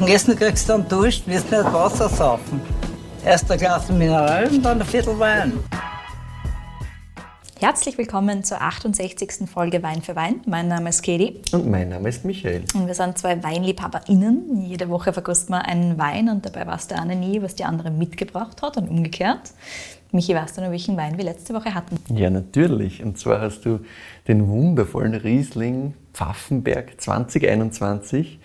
Zum Essen kriegst du dann Dusch, wirst nicht Wasser saufen. Erst ein Glas Mineral und dann ein Viertel Wein. Herzlich willkommen zur 68. Folge Wein für Wein. Mein Name ist Katie. Und mein Name ist Michael. Und wir sind zwei WeinliebhaberInnen. Jede Woche verkostet man einen Wein und dabei weiß der eine nie, was die andere mitgebracht hat und umgekehrt. Michi, weißt du noch, welchen Wein wir letzte Woche hatten? Ja, natürlich. Und zwar hast du den wundervollen Riesling Pfaffenberg 2021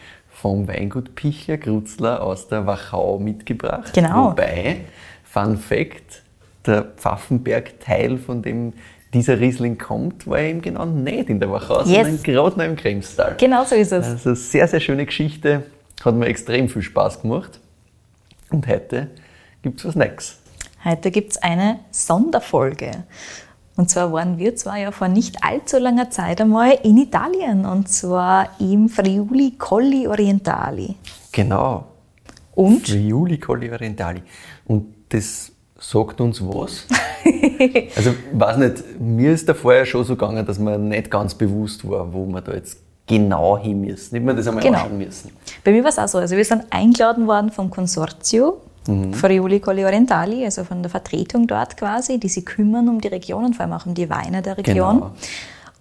vom Weingut Pichler Grutzler aus der Wachau mitgebracht. Genau. Wobei, Fun Fact, der Pfaffenberg-Teil, von dem dieser Riesling kommt, war eben genau nicht in der Wachau, Yes. sondern gerade noch im Kremstal. Genau so ist es. Also sehr, sehr schöne Geschichte. Hat mir extrem viel Spaß gemacht. Und heute gibt es was Neues. Heute gibt es eine Sonderfolge. Und zwar waren wir zwar ja vor nicht allzu langer Zeit einmal in Italien und zwar im Friuli Colli Orientali. Genau. Und? Friuli Colli Orientali. Und das sagt uns was? also, weiß nicht, mir ist da vorher schon so gegangen, dass mir nicht ganz bewusst war, wo wir da jetzt genau hin müssen. Nicht mehr das einmal Genau. anschauen müssen. Bei mir war es auch so. Also wir sind eingeladen worden vom Consortio Mhm. Friuli Colli Orientali, also von der Vertretung dort quasi, die sich kümmern um die Region und vor allem auch um die Weine der Region. Genau.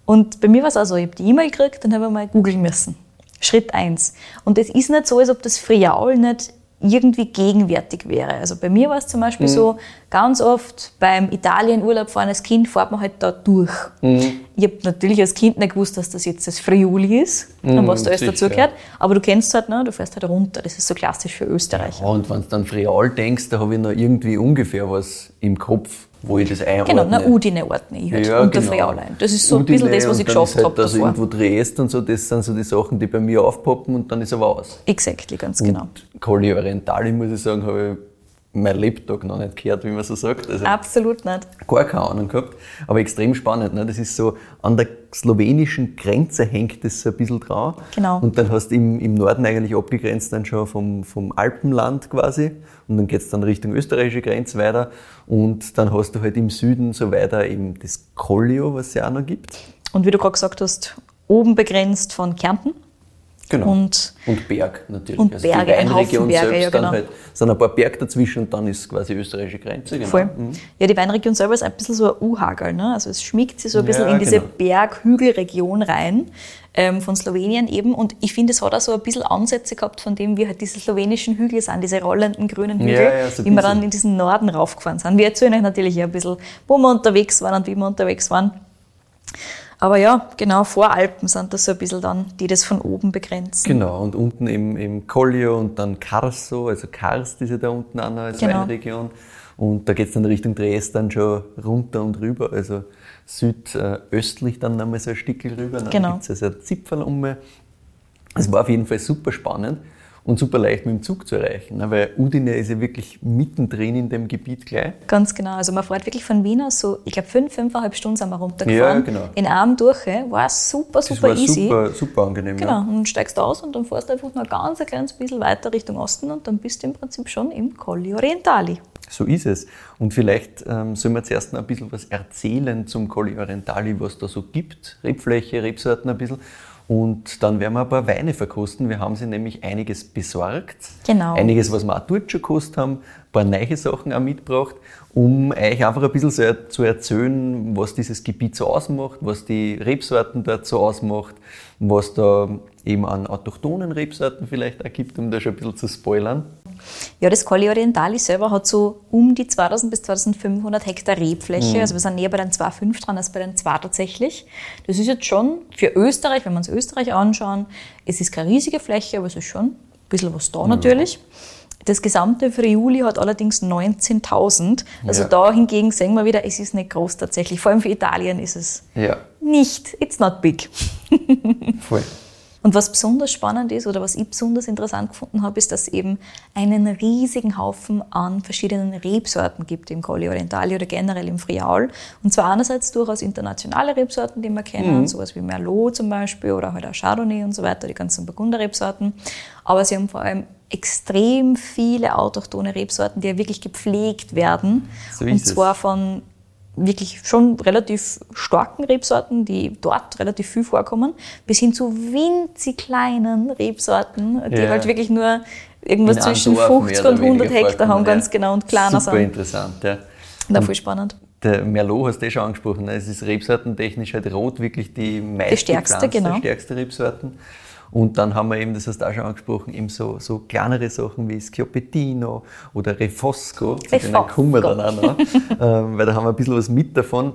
Und bei mir war es auch so, ich habe die E-Mail gekriegt, dann habe ich mal googeln müssen. Schritt eins. Und es ist nicht so, als ob das Friaul nicht irgendwie gegenwärtig wäre. Also bei mir war es zum Mhm. Beispiel so, ganz oft beim Italienurlaub fahren als Kind fährt man halt da durch. Mhm. Ich habe natürlich als Kind nicht gewusst, dass das jetzt das Friuli ist und was da alles dazugehört. Aber du kennst halt, ne? du fährst halt runter. Das ist so klassisch für Österreich. Ja, und wenn du dann Frial denkst, da habe ich noch irgendwie ungefähr was im Kopf, wo ich das einordne. Genau, na Udine ordne ich halt Ja, unter genau. Friaulein. Das ist so ein Udine bisschen das, was ich geschafft halt habe Also davor. irgendwo Triest und so, das sind so die Sachen, die bei mir aufpoppen und dann ist aber aus. Exactly, ganz genau. Und Colli Orientali, muss ich sagen, habe ich mein Lebtag noch nicht gehört, wie man so sagt. Also Absolut nicht. gar keine Ahnung gehabt, aber extrem spannend. Ne? Das ist so, an der slowenischen Grenze hängt das so ein bisschen dran. Genau. Und dann hast du im, im Norden eigentlich abgegrenzt dann schon vom, vom Alpenland quasi. Und dann geht's dann Richtung österreichische Grenze weiter. Und dann hast du halt im Süden so weiter eben das Collio, was es ja auch noch gibt. Und wie du gerade gesagt hast, oben begrenzt von Kärnten. Genau. Und und Berg natürlich. und also Berge, die ein Weinregion Haufen Berge, selbst, ja, genau. halt, sind ein paar Berge dazwischen und dann ist quasi österreichische Grenze. Genau. voll. Mhm. Ja, die Weinregion selber ist ein bisschen so ein U-Hagel. Ne? Also es schmiegt sich so ein bisschen Ja, in diese genau. Berg-Hügelregion rein ähm, von Slowenien eben. Und ich finde, es hat auch so ein bisschen Ansätze gehabt von dem, wie halt diese slowenischen Hügel sind, diese rollenden grünen Hügel, Ja, ja, so wie wir dann in diesen Norden raufgefahren sind. Wir erzählen euch natürlich ein bisschen, wo wir unterwegs waren und wie wir unterwegs waren. Aber ja, genau, Voralpen sind das so ein bisschen dann, die das von oben begrenzen. Genau, und unten im, im Collio und dann Carso, also Karst ist ja da unten auch noch als Genau. Weinregion. Und da geht's dann Richtung Triest dann schon runter und rüber, also südöstlich dann nochmal so ein Stückchen rüber. Dann Genau. gibt's also ein Zipfel um. Es war auf jeden Fall super spannend und super leicht mit dem Zug zu erreichen, ne, weil Udine ist ja wirklich mittendrin in dem Gebiet gleich. Ganz genau. Also man fährt wirklich von Wien aus so, ich glaube, fünf, fünfeinhalb Stunden sind wir runtergefahren. Ja, genau. In einem durch, war super, Das super war easy. super, super angenehm. Genau, Ja. und dann steigst du aus und dann fährst du einfach noch ganz ein kleines bisschen weiter Richtung Osten und dann bist du im Prinzip schon im Colli Orientali. So ist es. Und vielleicht ähm, sollen wir zuerst noch ein bisschen was erzählen zum Colli Orientali, was da so gibt. Rebfläche, Rebsorten ein bisschen. Und dann werden wir ein paar Weine verkosten. Wir haben sie nämlich einiges besorgt. Genau. Einiges, was wir auch dort schon gekostet haben. Ein paar neue Sachen auch mitgebracht, um euch einfach ein bisschen so zu erzählen, was dieses Gebiet so ausmacht, was die Rebsorten dort so ausmacht, was da eben an autochthonen Rebsorten vielleicht auch gibt, um da schon ein bisschen zu spoilern. Ja, das Colli Orientali selber hat so um die 2000 bis 2500 Hektar Rebfläche. Also wir sind näher bei den 2,5 dran als bei den 2 tatsächlich. Das ist jetzt schon für Österreich, wenn wir uns Österreich anschauen, es ist keine riesige Fläche, aber es ist schon ein bisschen was da natürlich. Das gesamte Friuli hat allerdings 19.000. Also Ja. da hingegen sehen wir wieder, es ist nicht groß tatsächlich. Vor allem für Italien ist es Ja, nicht, it's not big. voll. Und was besonders spannend ist oder was ich besonders interessant gefunden habe, ist, dass es eben einen riesigen Haufen an verschiedenen Rebsorten gibt im Colli Orientali oder generell im Friaul. Und zwar einerseits durchaus internationale Rebsorten, die wir kennen, sowas wie Merlot zum Beispiel oder halt auch Chardonnay und so weiter, die ganzen Burgunder-Rebsorten. Aber sie haben vor allem extrem viele autochthone Rebsorten, die ja wirklich gepflegt werden. So und ist es. zwar von wirklich schon relativ starken Rebsorten, die dort relativ viel vorkommen, bis hin zu winzig kleinen Rebsorten, die Ja. halt wirklich nur irgendwas zwischen Dorf 50 mehr und oder 100 weniger Hektar haben, vorkommen, ganz ja. genau, und kleiner Super sind. interessant, ja. Da voll spannend. Der Merlot hast du eh schon angesprochen. ne? Es ist rebsortentechnisch halt rot wirklich die meist stärkste, gepflanzte, genau. stärkste Rebsorten. Und dann haben wir eben, das hast du auch schon angesprochen, eben so, so kleinere Sachen wie Schioppettino oder Refosco. Zu denen Refosco. kommen wir dann auch noch, ähm, weil da haben wir ein bisschen was mit davon.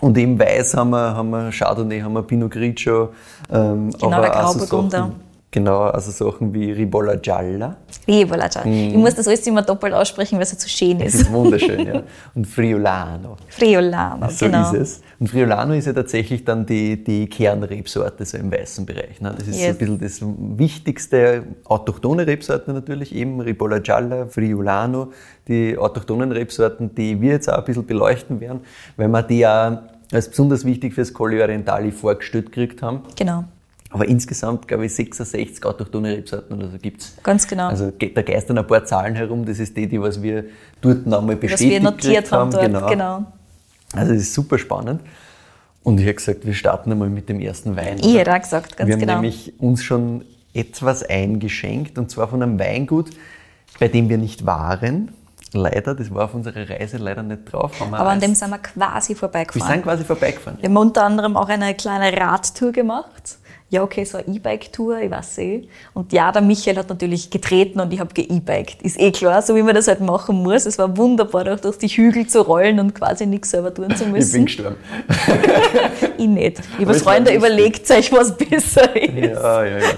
Und im Weiß haben wir, haben wir Chardonnay, haben wir Pinot Grigio. Ähm, Genau, aber der so Grauburgunder. Sachen, Genau, also Sachen wie Ribolla Gialla. Rivolaccia. Ich muss das alles immer doppelt aussprechen, weil es so schön Es ist. ist wunderschön, ja. Und Friulano. Friolano, So genau. ist es. Und Friulano ist ja tatsächlich dann die, die Kernrebsorte so im weißen Bereich. Ne? Das ist so ein Yes. bisschen das wichtigste, autochtone Rebsorte natürlich, eben Ribolla Gialla, Friulano, die autochthonen Rebsorten, die wir jetzt auch ein bisschen beleuchten werden, weil wir die auch als besonders wichtig fürs Colli Orientali vorgestellt gekriegt haben. Genau, Aber insgesamt, glaube ich, 66 autochtone Rebsorten oder so gibt's. ganz genau. Also da geistern ein paar Zahlen herum, das ist die, die was wir dort nochmal was wir bestätigt notiert haben dort, genau. genau. Also das ist super spannend. Und ich habe gesagt, wir starten einmal mit dem ersten Wein. Ich hätte auch gesagt, ganz wir haben genau. nämlich uns schon etwas eingeschenkt und zwar von einem Weingut, bei dem wir nicht waren. Leider, das war auf unserer Reise leider nicht drauf. Haben wir Aber an dem sind wir quasi wir vorbeigefahren. sind quasi vorbeigefahren. Wir haben unter anderem auch eine kleine Radtour gemacht. Ja, okay, so eine E-Bike-Tour, ich weiß eh. Und ja, der Michael hat natürlich getreten und ich habe ge-E-Biked. Ist eh klar, so wie man das halt machen muss. Es war wunderbar, auch durch die Hügel zu rollen und quasi nichts selber tun zu Ich bin müssen. gestorben. Ich nicht. War Freunde überlegt, euch was besser ist. Ja, ja, ja.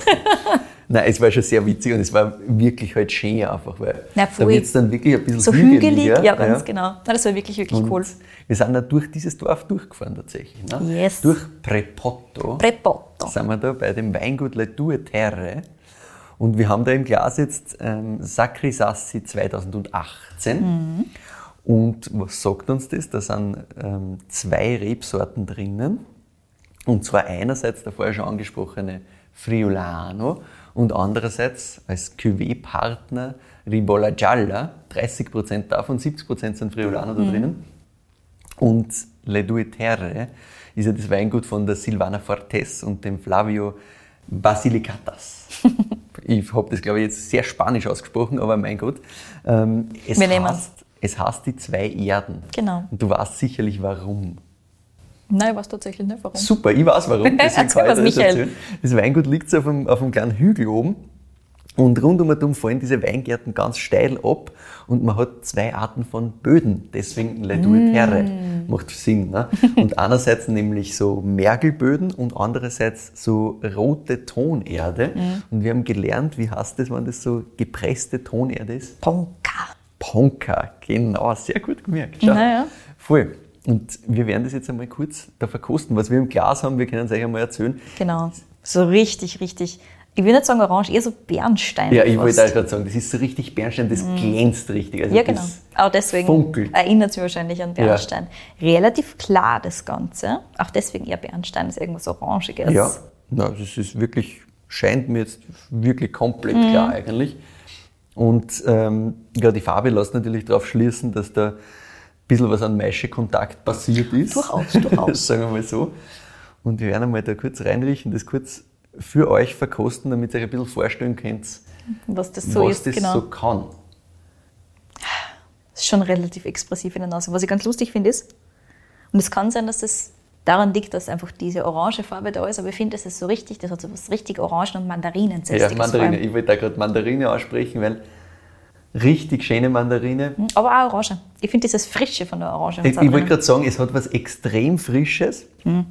Nein, es war schon sehr witzig und es war wirklich halt schön einfach, weil Na, da wird es dann wirklich ein bisschen So hügelig, hügeliger. ja, ganz genau. Na, das war wirklich, wirklich Und cool. Wir sind da durch dieses Dorf durchgefahren tatsächlich. Ne? Yes. Durch Prepotto. Prepotto. sind wir da bei dem Weingut Le Due Terre. Und wir haben da im Glas jetzt ähm, Sacri Sassi 2018. Mhm. Und was sagt uns das? Da sind ähm, zwei Rebsorten drinnen. Und zwar einerseits der vorher schon angesprochene Friulano und andererseits als Cuvée-Partner Ribolla Gialla. 30% davon, 70% sind Friulano da drinnen. Und Le Due Terre ist ja das Weingut von der Silvana Fortes und dem Flavio Basilicatas. ich habe das, glaube ich, jetzt sehr spanisch ausgesprochen, aber mein Gott. Ähm, es, Wir heißt, es heißt die zwei Erden. Genau. Und du weißt sicherlich warum. Nein, ich weiß tatsächlich nicht, warum. Super, ich weiß warum. Deswegen Erzähl kann ich das erzählen. Das Weingut liegt so auf einem, auf einem kleinen Hügel oben. Und rundum fallen diese Weingärten ganz steil ab und man hat zwei Arten von Böden. Deswegen Le Due Terre Mm. macht Sinn. Ne? Und einerseits nämlich so Mergelböden und andererseits so rote Tonerde. Mm. Und wir haben gelernt, wie heißt das, wenn das so gepresste Tonerde ist? Ponka. Ponka, genau, sehr gut gemerkt. Schau. Naja. Voll. Und wir werden das jetzt einmal kurz da verkosten. Was wir im Glas haben, wir können es euch einmal erzählen. Genau. So richtig, richtig. Ich will nicht sagen orange, eher so Bernstein. Ja, ich fast. wollte auch gerade sagen, das ist so richtig Bernstein, das glänzt richtig. Also Mhm. Ja, genau. Auch deswegen funkelt. erinnert es mich wahrscheinlich an Bernstein. Relativ klar das Ganze. Auch deswegen eher Bernstein ist irgendwas Orangiges. Ja, na, das ist wirklich, scheint mir jetzt wirklich komplett Mhm. klar eigentlich. Und ähm, ja, die Farbe lässt natürlich darauf schließen, dass da ein bisschen was an Maischekontakt passiert ist. Durchaus, durchaus. Sagen wir mal so. Und wir werden einmal da kurz reinriechen, das kurz für euch verkosten, damit ihr euch ein bisschen vorstellen könnt, Was das so was ist, das genau. so kann. ist schon relativ expressiv in der Nase. Was ich ganz lustig finde ist, und es kann sein, dass das daran liegt, dass einfach diese orange Farbe da ist, aber ich finde, das ist so richtig, das hat so was richtig Orangen- und Ja, Mandarinenzestiges vor Mandarine. Ich wollte da gerade Mandarine aussprechen, weil richtig schöne Mandarine. Aber auch Orange. Ich finde dieses Frische von der Orange. Ich, ich wollte gerade sagen, es hat was extrem Frisches. Mhm.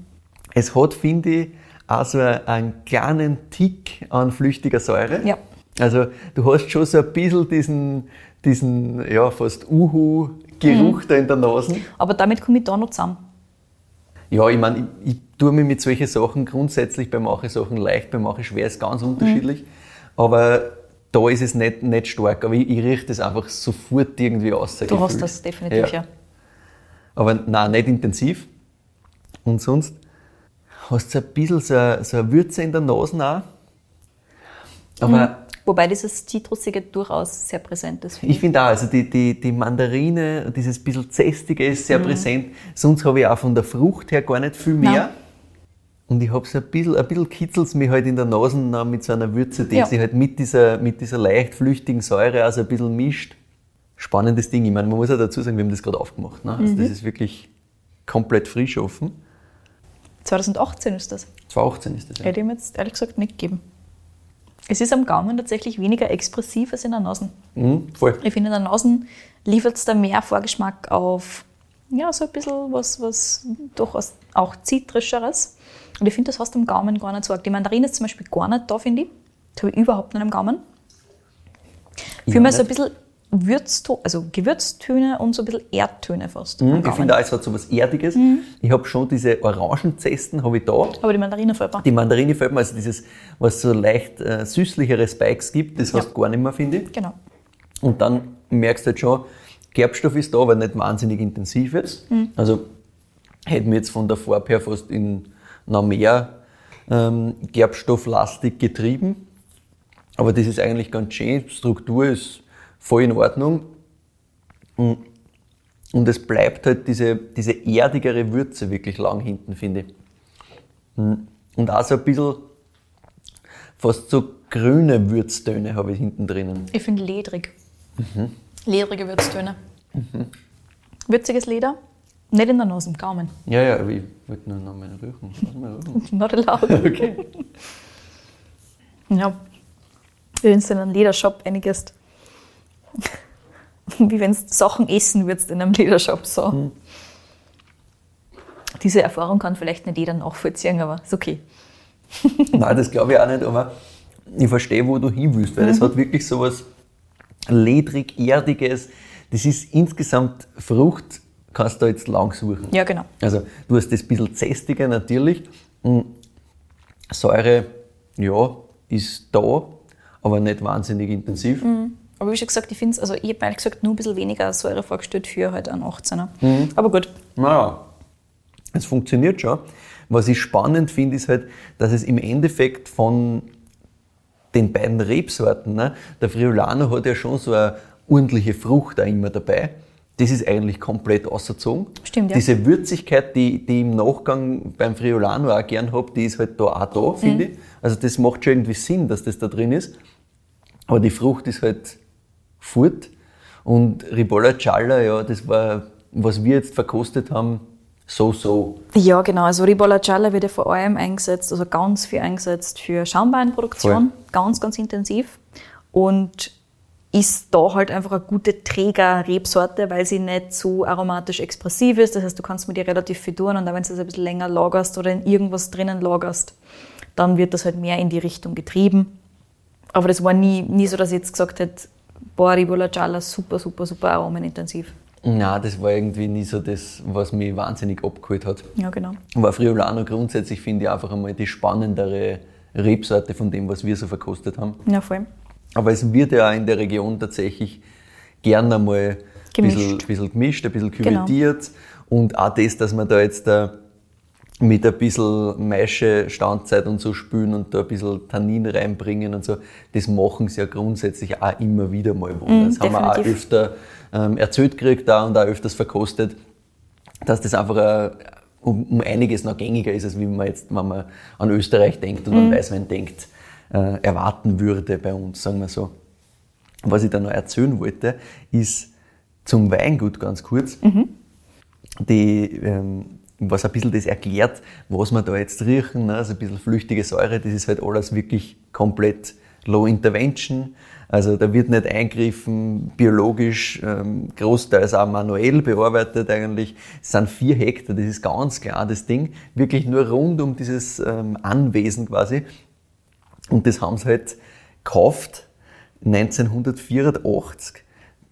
Es hat, finde ich, auch so einen kleinen Tick an flüchtiger Säure. Ja. Also du hast schon so ein bisschen diesen, diesen ja, fast Uhu-Geruch Mhm. da in der Nase. aber damit komme ich da noch zusammen. Ja, ich meine, ich, ich tue mich mit solchen Sachen grundsätzlich bei manchen Sachen leicht, bei manchen schwer, ist ganz unterschiedlich. Aber da ist es nicht, nicht stark. Aber ich, ich rieche das einfach sofort irgendwie aus. Du hast das definitiv, ja. Aber nein, nicht intensiv. Und sonst hast du ein bisschen so, eine- so eine Würze in der Nase auch. Aber Wobei dieses Zitrusige durchaus sehr präsent ist. Ich finde auch, also die, die, die Mandarine, dieses bisschen Zästige ist sehr präsent. Sonst habe ich auch von der Frucht her gar nicht viel mehr. Nein. Und ich habe so ein bisschen, ein bisschen kitzelt mich halt in der Nase mit so einer Würze, die Ja. sich halt mit dieser, mit dieser leicht flüchtigen Säure also ein bisschen mischt. Spannendes Ding. Ich meine, man muss ja dazu sagen, wir haben das gerade aufgemacht. Ne? Mhm. Also das ist wirklich komplett frisch offen. 2018 ist das. 2018 ist das ja. Hätte ich ihm jetzt ehrlich gesagt nicht gegeben. Es ist am Gaumen tatsächlich weniger expressiv als in der Nase. Mhm, voll. Ich finde, in der Nase liefert es da mehr Vorgeschmack auf, ja, so ein bisschen was, was durchaus auch Zitrischeres. Und ich finde, das hast du am Gaumen gar nicht so arg. Die Mandarine ist zum Beispiel gar nicht da, finde ich. Das habe ich überhaupt nicht am Gaumen. Vielmehr so ein bisschen Würzto also Gewürztöne und so ein bisschen Erdtöne fast. Mhm, ich finde auch, es hat so was Erdiges. Ich habe schon diese Orangenzesten, habe ich da. Aber die Mandarine fällt mir. Die Mandarine fällt mir, also dieses, was so leicht äh, süßlichere Spikes gibt, das Ja. hast du gar nicht mehr, finde ich. Genau. Und dann merkst du halt schon, Gerbstoff ist da, aber nicht wahnsinnig intensiv jetzt. Also hätte mir jetzt von der Farbe her fast in noch mehr ähm, gerbstofflastig getrieben. Aber das ist eigentlich ganz schön. Struktur ist voll in Ordnung. Und und es bleibt halt diese, diese erdigere Würze wirklich lang hinten, finde ich. Mm. Und auch so ein bisschen fast so grüne Würztöne habe ich hinten drinnen. Ich finde ledrig. Mhm. Ledrige Würztöne. Würziges Leder, nicht in der Nase, im Gaumen. Ja, ja, aber ich wollte nur noch mal riechen. Lass mal riechen. Not allowed. Okay. Ja. Wenn du in einen Ledershop einiges. Wie wenn du Sachen essen würdest in einem Ledershop. So. Hm. Diese Erfahrung kann vielleicht nicht jeder nachvollziehen, aber ist okay. Nein, das glaube ich auch nicht, aber ich verstehe, wo du hin willst, weil das hat wirklich so was ledrig, erdiges. Das ist insgesamt Frucht, kannst du jetzt lang suchen. Ja, genau. Also du hast das bisschen zästige natürlich. Mm, Säure, ja, ist da, aber nicht wahnsinnig intensiv. Aber wie schon gesagt, ich finde es, also ich habe mir ehrlich gesagt nur ein bisschen weniger Säure vorgestellt für halt einen 18er. Mhm. Aber gut. Naja, es funktioniert schon. Was ich spannend finde, ist halt, dass es im Endeffekt von den beiden Rebsorten, ne, der Friulano hat ja schon so eine ordentliche Frucht da immer dabei. Das ist eigentlich komplett außerzogen. Stimmt, ja. Diese Würzigkeit, die, die ich im Nachgang beim Friulano auch gern habe, die ist halt da auch da, finde ich. Also das macht schon irgendwie Sinn, dass das da drin ist. Aber die Frucht ist halt fort. Und Ribolla Gialla, ja, das war, was wir jetzt verkostet haben, so, so. Ja, genau. Also Ribolla Gialla wird ja vor allem eingesetzt, also ganz viel eingesetzt für Schaumbeinproduktion, ganz, ganz intensiv. Und ist da halt einfach eine gute Träger-Rebsorte, weil sie nicht so aromatisch expressiv ist. Das heißt, du kannst mit ihr relativ viel tun und auch wenn du es ein bisschen länger lagerst oder in irgendwas drinnen lagerst, dann wird das halt mehr in die Richtung getrieben. Aber das war nie, nie so, dass ich jetzt gesagt hätte, boah, Ribolla Gialla, super, super, super aromenintensiv. Na, das war irgendwie nie so das, was mich wahnsinnig abgeholt hat. Ja, genau. Aber Friulano grundsätzlich finde ich einfach einmal die spannendere Rebsorte von dem, was wir so verkostet haben. Ja, voll. Aber es wird ja in der Region tatsächlich gern einmal ein bisschen, bisschen gemischt, ein bisschen Genau. küvettiert. Und auch das, dass man da jetzt da mit ein bisschen Maische, Standzeit und so spülen und da ein bisschen Tannin reinbringen und so, das machen sie ja grundsätzlich auch immer wieder mal. Mm, das haben wir auch definitiv. öfter ähm, erzählt gekriegt da und auch öfters verkostet, dass das einfach äh, um, um einiges noch gängiger ist, als wie man jetzt, wenn man an Österreich denkt und an Weißwein denkt, äh, erwarten würde bei uns, sagen wir so. Was ich da noch erzählen wollte, ist zum Weingut ganz kurz, die, ähm, was ein bisschen das erklärt, was wir da jetzt riechen, ne? also ein bisschen flüchtige Säure, das ist halt alles wirklich komplett Low Intervention. Also da wird nicht eingriffen, biologisch, ähm, großteils auch manuell bearbeitet eigentlich. Es sind vier Hektar, das ist ganz klar das Ding. Wirklich nur rund um dieses ähm, Anwesen quasi. Und das haben sie halt gekauft 1984.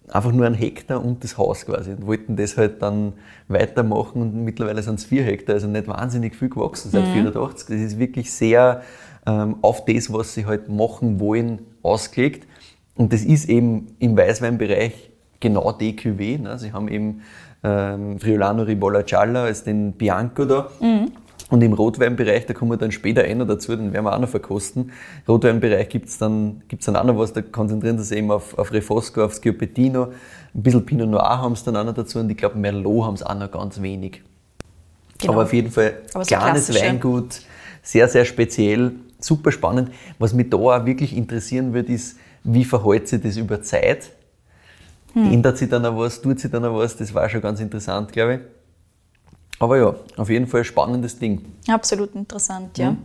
Einfach nur ein Hektar und das Haus quasi. Und wollten das halt dann weitermachen und mittlerweile sind es vier Hektar, also nicht wahnsinnig viel gewachsen seit 84. Das ist wirklich sehr ähm, auf das, was sie halt machen wollen, ausgelegt. Und das ist eben im Weißweinbereich genau Cuvée. Ne? Sie haben eben ähm, Friulano Ribolla Gialla als den Bianco da. Und im Rotweinbereich, da kommen wir dann später eh noch dazu, den werden wir auch noch verkosten. Im Rotweinbereich gibt's dann, gibt's dann auch noch was, da konzentrieren sie sich eben auf, auf Refosco, auf Schioppettino. Ein bisschen Pinot Noir haben sie dann auch noch dazu und ich glaube Merlot haben sie auch noch ganz wenig. Genau. Aber auf jeden Fall Aber so kleines. Weingut, sehr, sehr speziell, super spannend. Was mich da auch wirklich interessieren wird, ist, wie verhält sich das über Zeit? Hm. Ändert sich dann noch was, tut sich dann noch was? Das war schon ganz interessant, glaube ich. Aber ja, auf jeden Fall ein spannendes Ding. Absolut interessant, Mhm. ja.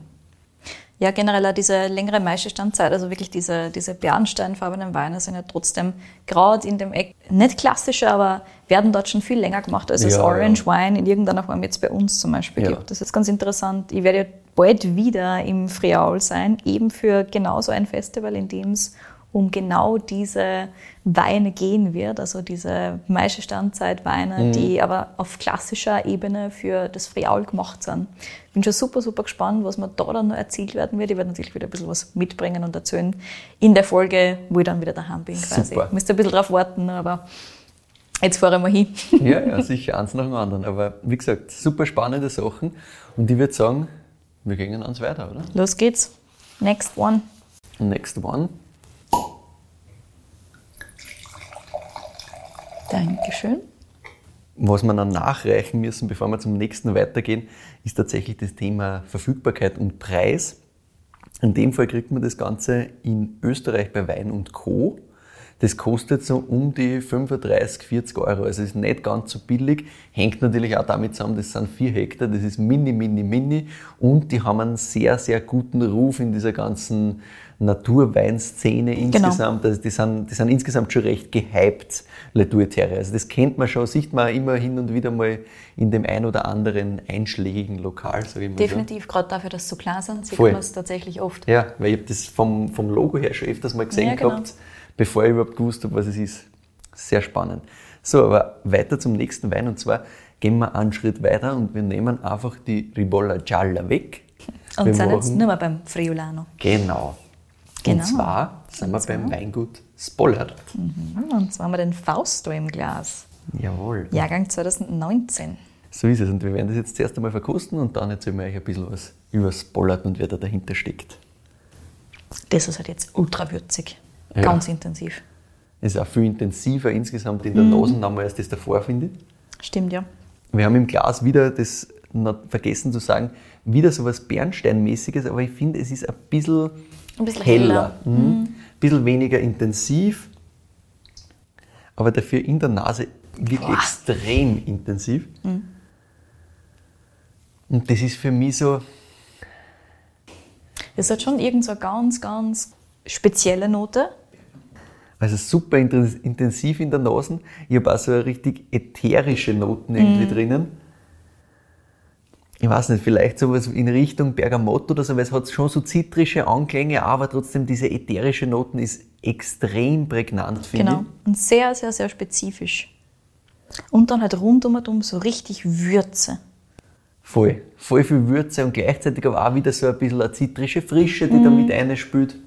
Ja, generell auch diese längere Maischestandzeit, also wirklich diese, diese bernsteinfarbenen Weine sind ja trotzdem gerade in dem Eck nicht klassischer, aber werden dort schon viel länger gemacht, als Ja, Orange ja. Wine in irgendeiner Form jetzt bei uns zum Beispiel Ja. gibt. Das ist ganz interessant. Ich werde ja bald wieder im Friaul sein, eben für genau so ein Festival, in dem es um genau diese Weine gehen wird, also diese Maische Standzeitweine, Mhm. die aber auf klassischer Ebene für das Friaul gemacht sind. Bin schon super, super gespannt, was mir da dann noch erzählt werden wird. Ich werde natürlich wieder ein bisschen was mitbringen und erzählen in der Folge, wo ich dann wieder daheim bin quasi. Super. Ich müsste ein bisschen drauf warten, aber jetzt fahre ich mal hin. Ja, ja, sicher, eins nach dem anderen. Aber wie gesagt, super spannende Sachen. Und ich würde sagen, wir gehen ans weiter, oder? Los geht's. Next one. Next one. Dankeschön. Was wir dann nachreichen müssen, bevor wir zum nächsten weitergehen, ist tatsächlich das Thema Verfügbarkeit und Preis. In dem Fall kriegt man das Ganze in Österreich bei Wein und Co. Das kostet so um die 35, 40 Euro. Also ist nicht ganz so billig. Hängt natürlich auch damit zusammen, das sind vier Hektar, das ist mini, mini, mini. Und die haben einen sehr, sehr guten Ruf in dieser ganzen Naturweinszene insgesamt. Also die sind, die sind insgesamt schon recht gehypt, Le Tourterre. Also das kennt man schon, sieht man immer hin und wieder mal in dem ein oder anderen einschlägigen Lokal, sage ich mal so. Definitiv, gerade dafür, dass sie so klar sind, sieht man es tatsächlich oft. Ja, weil ich habe das vom, vom Logo her schon öfters mal gesehen Ja, genau. gehabt, bevor ich überhaupt gewusst habe, was es ist. Sehr spannend. So, aber weiter zum nächsten Wein und zwar gehen wir einen Schritt weiter und wir nehmen einfach die Ribolla Gialla weg. Und wir sind jetzt nur mal beim Friulano. Genau. Genau. Und zwar sind wir beim Weingut Spollert. Und zwar haben wir den Fausto im Glas. Jawohl. Jahrgang 2019. So ist es. Und wir werden das jetzt zuerst einmal verkosten und dann erzählen wir euch ein bisschen was über Spollert und wer da dahinter steckt. Das ist halt jetzt ultra würzig. Ja. Ganz intensiv. Ist auch viel intensiver insgesamt in der Mhm. Nase, als man das davor findet. Stimmt, ja. Wir haben im Glas wieder das vergessen zu sagen, wieder so was Bernsteinmäßiges, aber ich finde, es ist ein bisschen, Ein bisschen heller. Mhm. Ein bisschen weniger intensiv, aber dafür in der Nase wirklich Boah. Mhm. extrem intensiv. Und das ist für mich so, Das hat schon irgend so eine ganz, ganz spezielle Note. also super inten- intensiv in der Nase. Ich habe auch so richtig ätherische Noten irgendwie Mhm. drinnen. Ich weiß nicht, vielleicht sowas in Richtung Bergamotto oder so, weil es hat schon so zitrische Anklänge, aber trotzdem diese ätherische Noten ist extrem prägnant, finde Genau. Und sehr, sehr, sehr spezifisch. Und dann halt rundum und um so richtig Würze. ich. Voll. Voll viel Würze und gleichzeitig aber auch wieder so ein bisschen eine zitrische Frische, die da Mhm. mit einspült.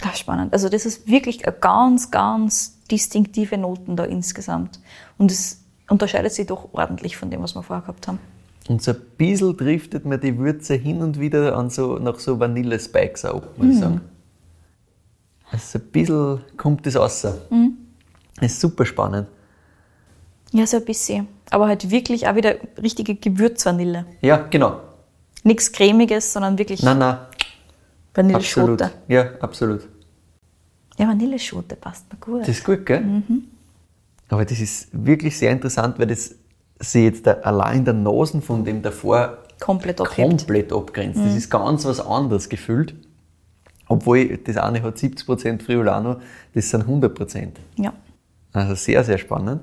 Ganz spannend. Also das ist wirklich eine ganz, ganz distinktive Noten da insgesamt. Und es unterscheidet sich doch ordentlich von dem, was wir vorher gehabt haben. Und so ein bisschen driftet mir die Würze hin und wieder an so, nach so Vanille-Spikes auch, muss Mhm. ich sagen. Also ein bisschen kommt das raus. Mhm. Das ist super spannend. Ja, so ein bisschen. Aber halt wirklich auch wieder richtige Gewürzvanille. Ja, genau. Nichts Cremiges, sondern wirklich Nein, nein, absolut. Vanilleschote. Ja, absolut. Ja, Vanilleschote passt mir gut. Das ist gut, gell? Mhm. Aber das ist wirklich sehr interessant, weil das sich jetzt da allein in der Nase von dem davor Komplett abhebt. komplett abgrenzt. Mhm. Das ist ganz was anderes gefühlt. Obwohl das eine hat 70% Friulano, das sind 100%. Ja. Also sehr, sehr spannend.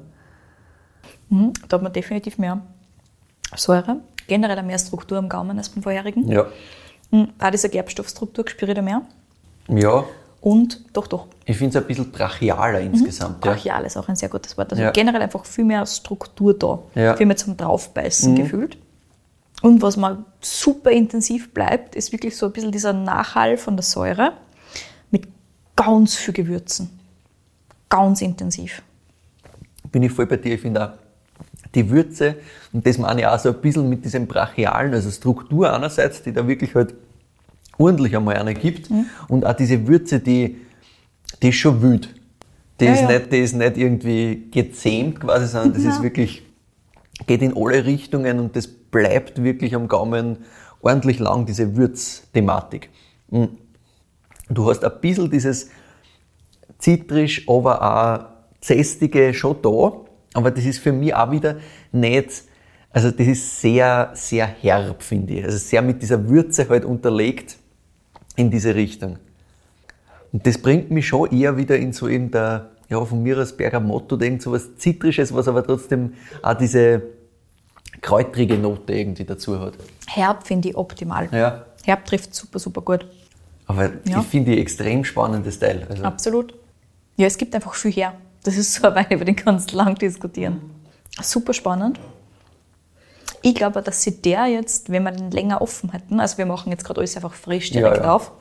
Mhm. Da hat man definitiv mehr Säure. Generell mehr Struktur am Gaumen als beim vorherigen. Ja. Mhm. Auch diese Gerbstoffstruktur spüre ich da mehr. Ja, Und doch, doch. ich finde es ein bisschen brachialer insgesamt. Ja. Brachial ist auch ein sehr gutes Wort. Also Ja. generell einfach viel mehr Struktur da. Ja. Mhm. Viel mehr zum Draufbeißen gefühlt. Und was mal super intensiv bleibt, ist wirklich so ein bisschen dieser Nachhall von der Säure mit ganz viel Gewürzen. Ganz intensiv. Bin ich voll bei dir. Ich finde auch, die Würze, und das meine ich auch so ein bisschen mit diesem brachialen, also Struktur einerseits, die da wirklich halt ordentlich einmal eine gibt, mhm. und auch diese Würze, die, die ist schon wild. Die, ja, ist ja. Nicht, die ist nicht irgendwie gezähmt quasi, sondern das ja. ist wirklich, geht in alle Richtungen und das bleibt wirklich am Gaumen ordentlich lang, diese Würzthematik. Mhm. Du hast ein bisschen dieses zitrisch, aber auch zästige schon da, aber das ist für mich auch wieder nicht, also das ist sehr, sehr herb, finde ich. Also sehr mit dieser Würze halt unterlegt in diese Richtung. Und das bringt mich schon eher wieder in so in der, ja, von mir aus Bergamotto, irgend so was Zitrisches, was aber trotzdem auch diese kräutrige Note irgendwie dazu hat. Herb finde ich optimal. Ja. Herb trifft super, super gut. Aber ja. ich finde die extrem spannendes Teil. Also Absolut. Ja, es gibt einfach viel her. Das ist so ein Wein, über den kannst du lang diskutieren. Super spannend. Ich glaube, dass sie der jetzt, wenn wir den länger offen hätten, also wir machen jetzt gerade alles einfach frisch direkt ja, ja. auf,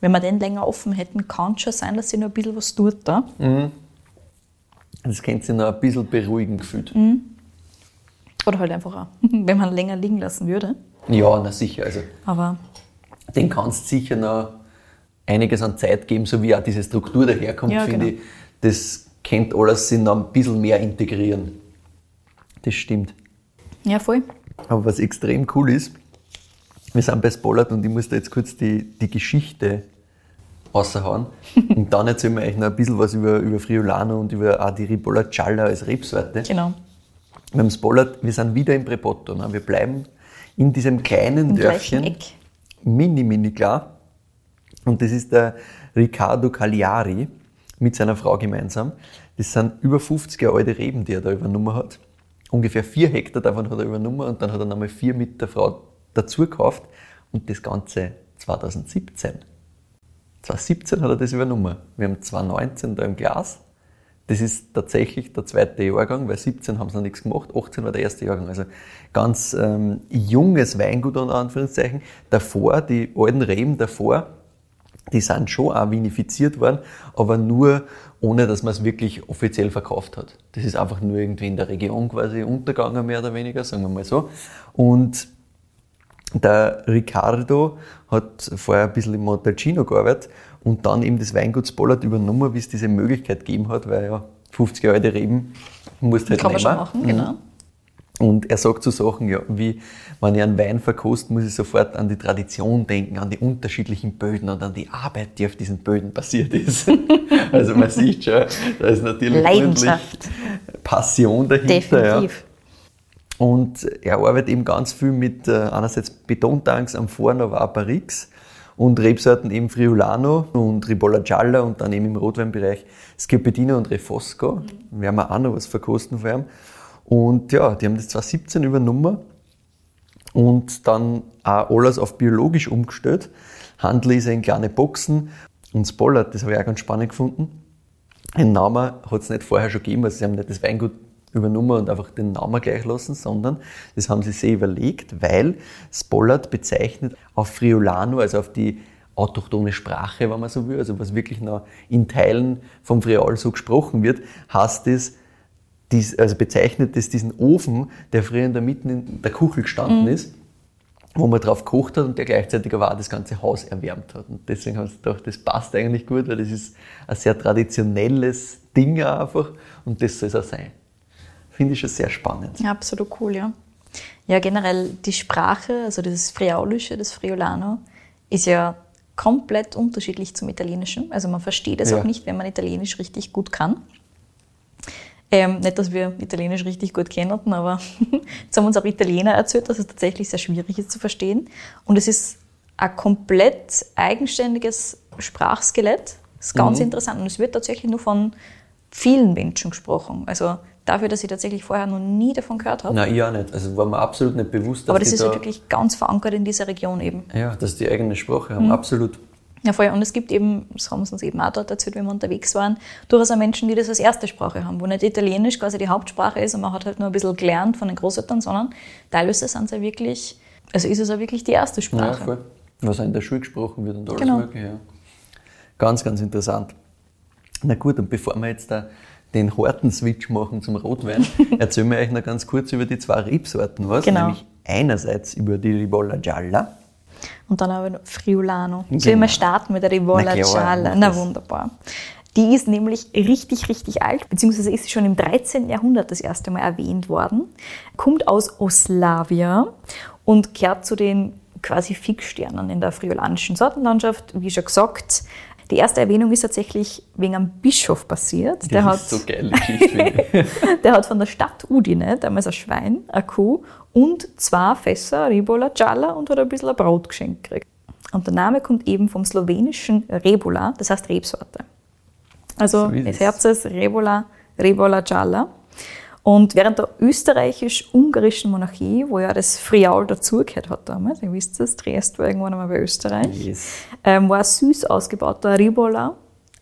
wenn wir den länger offen hätten, kann es schon sein, dass sie noch ein bisschen was tut da. Mhm. Das könnte sich noch ein bisschen beruhigen gefühlt. Mhm. Oder halt einfach auch, wenn man länger liegen lassen würde. Ja, na sicher. Also Aber den kannst du sicher noch einiges an Zeit geben, so wie auch diese Struktur daherkommt, ja, finde genau. ich. Das kennt alles sich noch ein bisschen mehr integrieren. Das stimmt. Ja, voll. Aber was extrem cool ist, wir sind bei Spollard und ich muss da jetzt kurz die, die Geschichte raushauen. und dann erzählen wir euch noch ein bisschen was über, über Friulano und über auch die Ribolla Gialla als Rebsorte. Genau. Wir haben Spollard, wir sind wieder im Prepotto. Ne? Wir bleiben in diesem kleinen Im Dörfchen. Eck. Mini, mini klar. Und das ist der Riccardo Cagliari mit seiner Frau gemeinsam. Das sind über 50 Jahre alte Reben, die er da übernommen hat. Ungefähr vier Hektar davon hat er übernommen und dann hat er nochmal vier mit der Frau dazu gekauft und das Ganze 2017. 2017 hat er das übernommen. Wir haben 2019 da im Glas. Das ist tatsächlich der zweite Jahrgang, weil 17 haben sie noch nichts gemacht, 18 war der erste Jahrgang. Also ganz ähm, junges Weingut unter Anführungszeichen. Davor, die alten Reben davor, die sind schon auch vinifiziert worden, aber nur ohne, dass man es wirklich offiziell verkauft hat. Das ist einfach nur irgendwie in der Region quasi untergegangen, mehr oder weniger, sagen wir mal so. Und der Riccardo hat vorher ein bisschen im Montalcino gearbeitet und dann eben das Weingut Pollard übernommen, wie es diese Möglichkeit gegeben hat, weil ja 50 Jahre alte Reben musst halt Kann nehmen. man schon machen, genau. Und er sagt so Sachen, ja, wie, wenn ich einen Wein verkoste, muss ich sofort an die Tradition denken, an die unterschiedlichen Böden und an die Arbeit, die auf diesen Böden passiert ist. also man sieht schon, da ist natürlich Leidenschaft. Passion dahinter. Definitiv. Ja. Und er arbeitet eben ganz viel mit äh, einerseits Betontanks am Vorn, aber auch Barrix und Rebsorten eben Friulano und Ribolla Gialla und dann eben im Rotweinbereich Schioppettino und Refosco. Mhm. Werden wir auch noch was verkosten vor allem. Und ja, die haben das 2017 übernommen und dann auch alles auf biologisch umgestellt. Handel ist in kleine Boxen und Spollert, das habe ich auch ganz spannend gefunden. Ein Name hat es nicht vorher schon gegeben, also sie haben nicht das Weingut übernommen und einfach den Namen gleich lassen, sondern das haben sie sich überlegt, weil Spollard bezeichnet auf Friulano, also auf die autochtone Sprache, wenn man so will, also was wirklich noch in Teilen vom Friaul so gesprochen wird, heißt es dies, also bezeichnet es diesen Ofen, der früher in der Mitte in der Kuchel gestanden mhm. ist, wo man drauf gekocht hat und der gleichzeitig aber auch das ganze Haus erwärmt hat. Und deswegen haben sie gedacht, das passt eigentlich gut, weil das ist ein sehr traditionelles Ding einfach und das soll es auch sein. Finde ich schon sehr spannend. Ja, absolut cool, ja. Ja, generell die Sprache, also das Friaulische, das Friolano, ist ja komplett unterschiedlich zum Italienischen. Also man versteht es ja. auch nicht, wenn man Italienisch richtig gut kann. Ähm, nicht, dass wir Italienisch richtig gut kennen, aber jetzt haben uns auch Italiener erzählt, dass es tatsächlich sehr schwierig ist zu verstehen. Und es ist ein komplett eigenständiges Sprachskelett. Das ist ganz mhm. interessant. Und es wird tatsächlich nur von vielen Menschen gesprochen. Also dafür, dass ich tatsächlich vorher noch nie davon gehört habe. Nein, ich auch nicht. Also war mir absolut nicht bewusst. Aber das ist da wirklich ganz verankert in dieser Region eben. Ja, dass die eigene Sprache haben, mhm. absolut. Ja, voll. Und es gibt eben, das haben sie uns eben auch dort erzählt, wenn wir unterwegs waren, durchaus auch Menschen, die das als erste Sprache haben, wo nicht Italienisch quasi die Hauptsprache ist und man hat halt nur ein bisschen gelernt von den Großeltern, sondern teilweise sind es ja wirklich, also ist es ja wirklich die erste Sprache. Ja, voll. Was auch in der Schule gesprochen wird und alles genau. mögliche. Ja. Ganz, ganz interessant. Na gut, und bevor wir jetzt da den harten Switch machen zum Rotwein, erzählen wir euch noch ganz kurz über die zwei Rebsorten was. Genau. Nämlich einerseits über die Ribolla Gialla. Und dann aber Friulano. Genau. Sollen wir starten mit der Rivola Gialla? Na wunderbar. Die ist nämlich richtig, richtig alt, beziehungsweise ist sie schon im 13. Jahrhundert das erste Mal erwähnt worden. Kommt aus Oslawia und gehört zu den quasi Fixsternen in der friolanischen Sortenlandschaft. Wie schon gesagt, die erste Erwähnung ist tatsächlich wegen einem Bischof passiert. Der hat, ist so Geschichte, finde ich. der hat von der Stadt Udine damals ein Schwein, eine Kuh und zwei Fässer Ribola Gialla und hat ein bisschen ein Brot geschenkt gekriegt. Und der Name kommt eben vom slowenischen Rebola, das heißt Rebsorte. Also So ist das es. Herz ist Rebola, Rebola Gialla. Und während der österreichisch-ungarischen Monarchie, wo ja das Friaul dazugehört hat damals, ihr wisst es, Triest war irgendwann einmal bei Österreich, Yes. ähm, war ein süß ausgebauter Ribola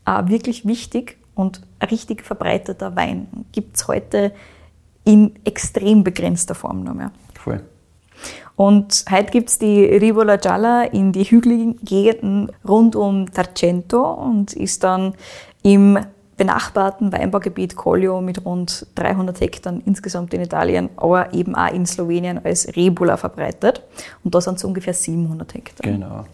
auch wirklich wichtig und ein richtig verbreiteter Wein. Gibt es heute in extrem begrenzter Form noch mehr. Voll. Und heute gibt es die Ribola Gialla in die hügeligen Gegenden rund um Tarcento und ist dann im benachbarten Weinbaugebiet Collio mit rund 300 Hektar insgesamt in Italien, aber eben auch in Slowenien als Rebula verbreitet. Und da sind es ungefähr 700 Hektar. Genau.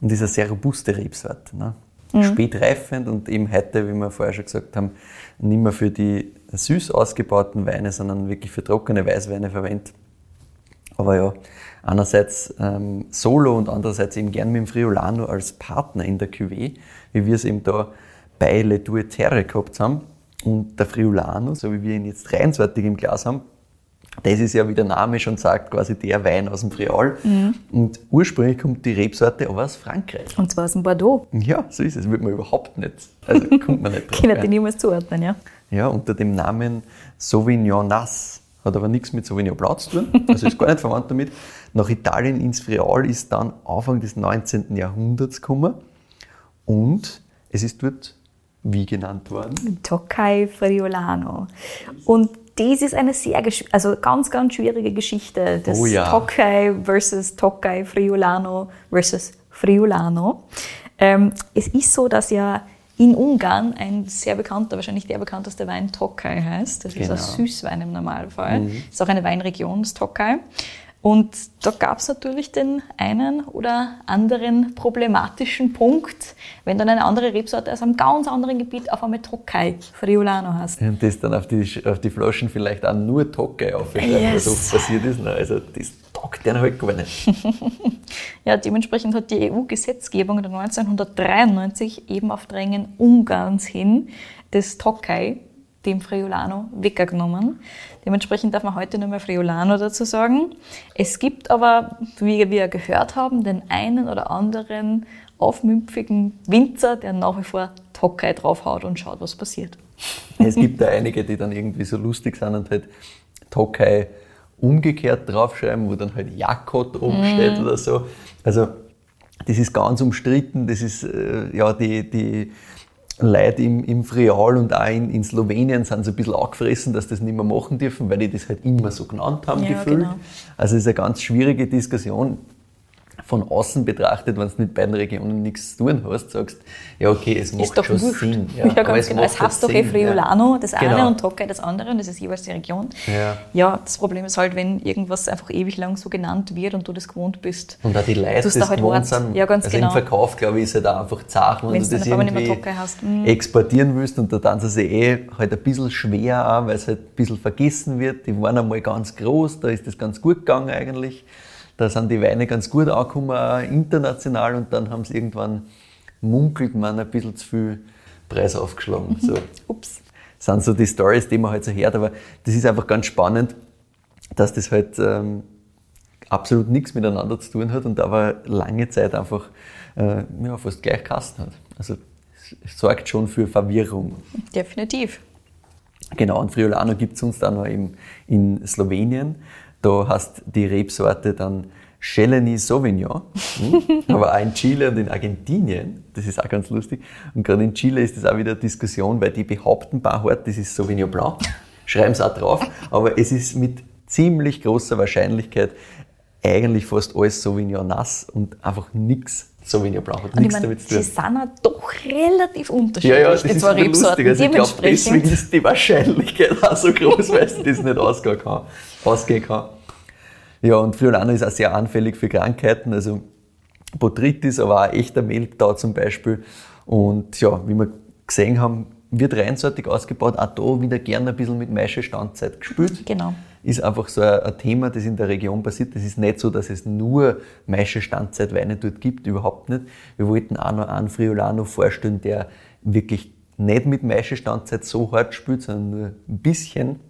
Und eine sehr robuste Rebsorte. Ne? Mhm. Spät reifend und eben heute, wie wir vorher schon gesagt haben, nicht mehr für die süß ausgebauten Weine, sondern wirklich für trockene Weißweine verwendet. Aber ja, einerseits ähm, solo und andererseits eben gern mit dem Friulano als Partner in der Cuvée, wie wir es eben da bei Le Due Terre gehabt haben. Und der Friulano, so wie wir ihn jetzt reinsortig im Glas haben, das ist ja, wie der Name schon sagt, quasi der Wein aus dem Friaul. Und ursprünglich kommt die Rebsorte aber aus Frankreich. Und zwar aus dem Bordeaux. Ja, so ist es. Wird man überhaupt nicht, also kommt man nicht drauf. Kann ich ja. die niemals zuordnen, ja. Ja, unter dem Namen Sauvignon Nass. Hat aber nichts mit Sauvignon Blau zu tun, also ist gar nicht verwandt damit. Nach Italien ins Friaul ist dann Anfang des 19. Jahrhunderts gekommen und es ist dort wie genannt worden? Tokai Friulano. Und das ist eine sehr, also ganz, ganz schwierige Geschichte. Das Oh ja. Tokai versus Tokai Friulano versus Friulano. Ähm, es ist so, dass ja in Ungarn ein sehr bekannter, wahrscheinlich der bekannteste Wein Tokai heißt. Das ist Genau. ein Süßwein im Normalfall. Das ist auch eine Weinregion, das Tokai. Und da gab es natürlich den einen oder anderen problematischen Punkt, wenn dann eine andere Rebsorte aus einem ganz anderen Gebiet auf einmal Tokai Friulano hast. Und das dann auf die, auf die Flaschen vielleicht auch nur Tocke aufschreiben, Yes. was oft passiert ist. Ne? Also das taugt denen halt gar nicht. Ja, dementsprechend hat die EU-Gesetzgebung dann 1993 eben auf Drängen Ungarns hin das Tokai, dem Friulano, weggenommen. Dementsprechend darf man heute nur mehr Friulano dazu sagen. Es gibt aber, wie wir gehört haben, den einen oder anderen aufmüpfigen Winzer, der nach wie vor Tokai draufhaut und schaut, was passiert. Es gibt da einige, die dann irgendwie so lustig sind und halt Tokai umgekehrt draufschreiben, wo dann halt Jakot oben steht oder so. Also das ist ganz umstritten. Das ist äh, ja die, die Leute im, im Friaul und auch in, in Slowenien sind so ein bisschen angefressen, dass das nicht mehr machen dürfen, weil die das halt immer so genannt haben, Ja, gefühlt. genau. Also es ist eine ganz schwierige Diskussion. Von außen betrachtet, wenn du mit beiden Regionen nichts zu tun hast, sagst, ja okay, es macht doch schon wurscht. Sinn. Ja, aber ganz genau. Es macht halt heißt doch eh Friulano, das eine Genau. und Tokai das andere und das ist jeweils die Region. Ja. ja, das Problem ist halt, wenn irgendwas einfach ewig lang so genannt wird und du das gewohnt bist. Und auch die Leute, die halt gewohnt sind, Ja, ganz also genau. im Verkauf, glaube ich, ist halt auch einfach zart, wenn Wenn's du das irgendwie hast. Mhm. exportieren willst und da dann sie eh halt ein bisschen schwer auch, weil es halt ein bisschen vergessen wird. Die waren einmal ganz groß, da ist das ganz gut gegangen eigentlich. Da sind die Weine ganz gut angekommen, international und dann haben sie irgendwann, munkelt man, ein bisschen zu viel Preis aufgeschlagen. So Ups. sind so die Stories, die man halt so hört. Aber das ist einfach ganz spannend, dass das halt ähm, absolut nichts miteinander zu tun hat und aber lange Zeit einfach äh, ja, fast gleich Kasten hat. Also es, sorgt schon für Verwirrung. Definitiv. Genau, und Friulano gibt es uns dann noch eben in Slowenien. Da hast die Rebsorte dann Cheleni Sauvignon, hm? aber auch in Chile und in Argentinien. Das ist auch ganz lustig. Und gerade in Chile ist das auch wieder eine Diskussion, weil die behaupten paar hart, das ist Sauvignon Blanc, schreiben es auch drauf, aber es ist mit ziemlich großer Wahrscheinlichkeit eigentlich fast alles Sauvignon Nass und einfach nichts Blanc hat Und ich nichts meine, damit zu sie tun. sind auch doch relativ unterschiedlich, Ja, ja, das die ist zwei. Rebsorten. Also ich glaube, deswegen ist die Wahrscheinlichkeit auch so groß, weil sie das nicht ausgehen kann. Ausgehen kann. Ja, und Friulano ist auch sehr anfällig für Krankheiten, also Botrytis, aber auch echter Melktau zum Beispiel. Und ja, wie wir gesehen haben, wird reinseitig ausgebaut, auch da wieder gerne ein bisschen mit Maischestandzeit gespielt. Genau. Ist einfach so ein, Thema, das in der Region passiert. Es ist nicht so, dass es nur Maische Standzeitweine dort gibt, überhaupt nicht. Wir wollten auch noch einen Friulano vorstellen, der wirklich nicht mit Maische Standzeit so hart spielt, sondern nur ein bisschen,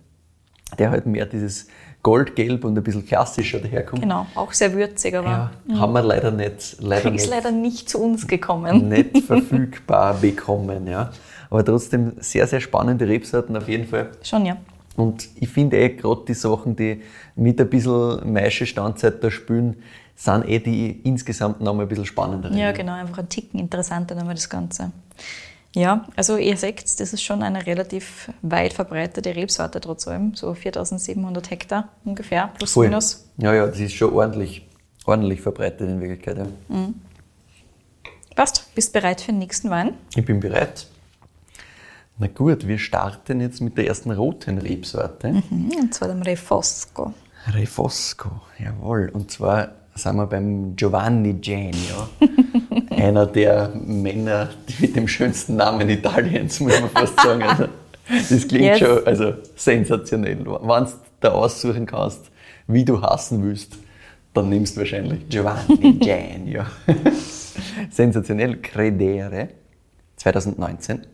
der halt mehr dieses Goldgelb und ein bisschen klassischer daherkommt. Genau, auch sehr würzig, aber Ja, haben wir leider nicht, leider ist nicht leider nicht zu uns gekommen. nicht verfügbar bekommen. Ja. Aber trotzdem sehr, sehr spannende Rebsorten auf jeden Fall. Schon, ja. Und ich finde eh gerade die Sachen, die mit ein bisschen Maische Standzeit da spielen, sind eh die insgesamt noch mal ein bisschen spannender. Ja, genau, einfach ein Ticken interessanter nochmal das Ganze. Ja, also ihr seht, das ist schon eine relativ weit verbreitete Rebsorte trotz allem, so 4700 Hektar ungefähr, plus Voll. minus. Ja, ja, das ist schon ordentlich, ordentlich verbreitet in Wirklichkeit. Ja. Passt, bist bereit für den nächsten Wein? Ich bin bereit. Na gut, wir starten jetzt mit der ersten roten Rebsorte. Mhm, Und zwar dem Refosco. Refosco, jawohl. Und zwar sind wir beim Giovanni Genio, einer der Männer die mit dem schönsten Namen Italiens, muss man fast sagen. Also, das klingt Yes. schon also, sensationell. Wenn du da aussuchen kannst, wie du hassen willst, dann nimmst du wahrscheinlich Giovanni Genio. sensationell, Credere, 2019.